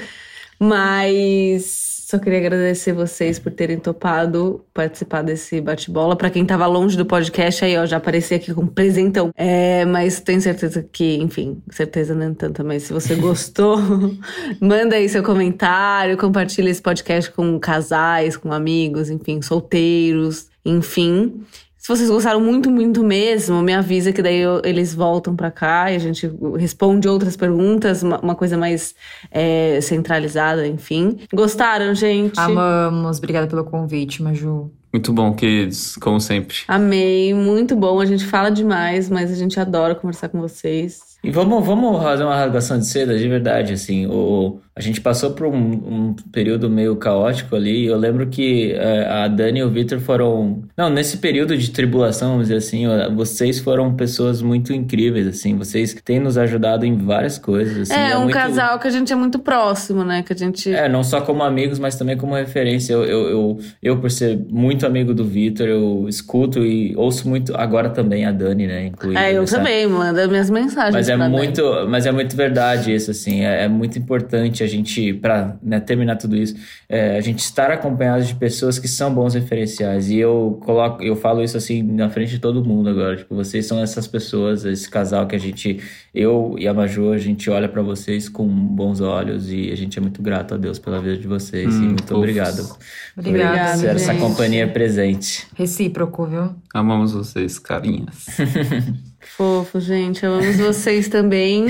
mas só queria agradecer vocês por terem topado participar desse bate-bola. Para quem tava longe do podcast, aí, ó, já apareci aqui com um presentão. É, mas tenho certeza que, enfim, certeza nem tanta, mas se você gostou, <laughs> manda aí seu comentário, compartilha esse podcast com casais, com amigos, enfim, solteiros, enfim. Se vocês gostaram muito, muito mesmo, me avisa que daí eu, eles voltam para cá e a gente responde outras perguntas, uma, uma coisa mais é, centralizada, enfim. Gostaram, gente?
Amamos. Obrigada pelo convite, Maju.
Muito bom, queridos, como sempre.
Amei, muito bom. A gente fala demais, mas a gente adora conversar com vocês.
E vamos, vamos fazer uma rasgação de seda de verdade, assim. O, a gente passou por um, um período meio caótico ali. Eu lembro que é, a Dani e o Victor foram. Não, nesse período de tribulação, vamos dizer assim, vocês foram pessoas muito incríveis, assim. Vocês têm nos ajudado em várias coisas. Assim,
é,
é
um
muito...
casal que a gente é muito próximo, né? Que a gente.
É, não só como amigos, mas também como referência. Eu, eu, eu, eu por ser muito amigo do Victor, eu escuto e ouço muito. Agora também a Dani, né?
Inclusive. É, eu também, manda minhas mensagens.
Mas é muito, mas é muito verdade isso, assim. É, é muito importante a gente, para né, terminar tudo isso, é, a gente estar acompanhado de pessoas que são bons referenciais. E eu coloco, eu falo isso assim na frente de todo mundo agora. Tipo, vocês são essas pessoas, esse casal que a gente, eu e a Maju, a gente olha para vocês com bons olhos e a gente é muito grato a Deus pela vida de vocês. Hum, e muito ufos. obrigado.
Obrigada,
por ser essa companhia presente.
Recíproco, viu?
Amamos vocês, carinhas. <laughs>
Fofo, gente. Amamos vocês também.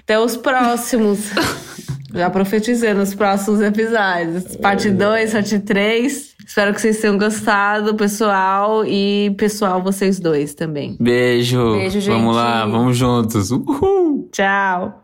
Até os próximos. Já profetizando os próximos episódios. Parte 2, parte 3. Espero que vocês tenham gostado, pessoal. E pessoal, vocês dois também.
Beijo.
Beijo, gente.
Vamos lá, vamos juntos. Uhul.
Tchau.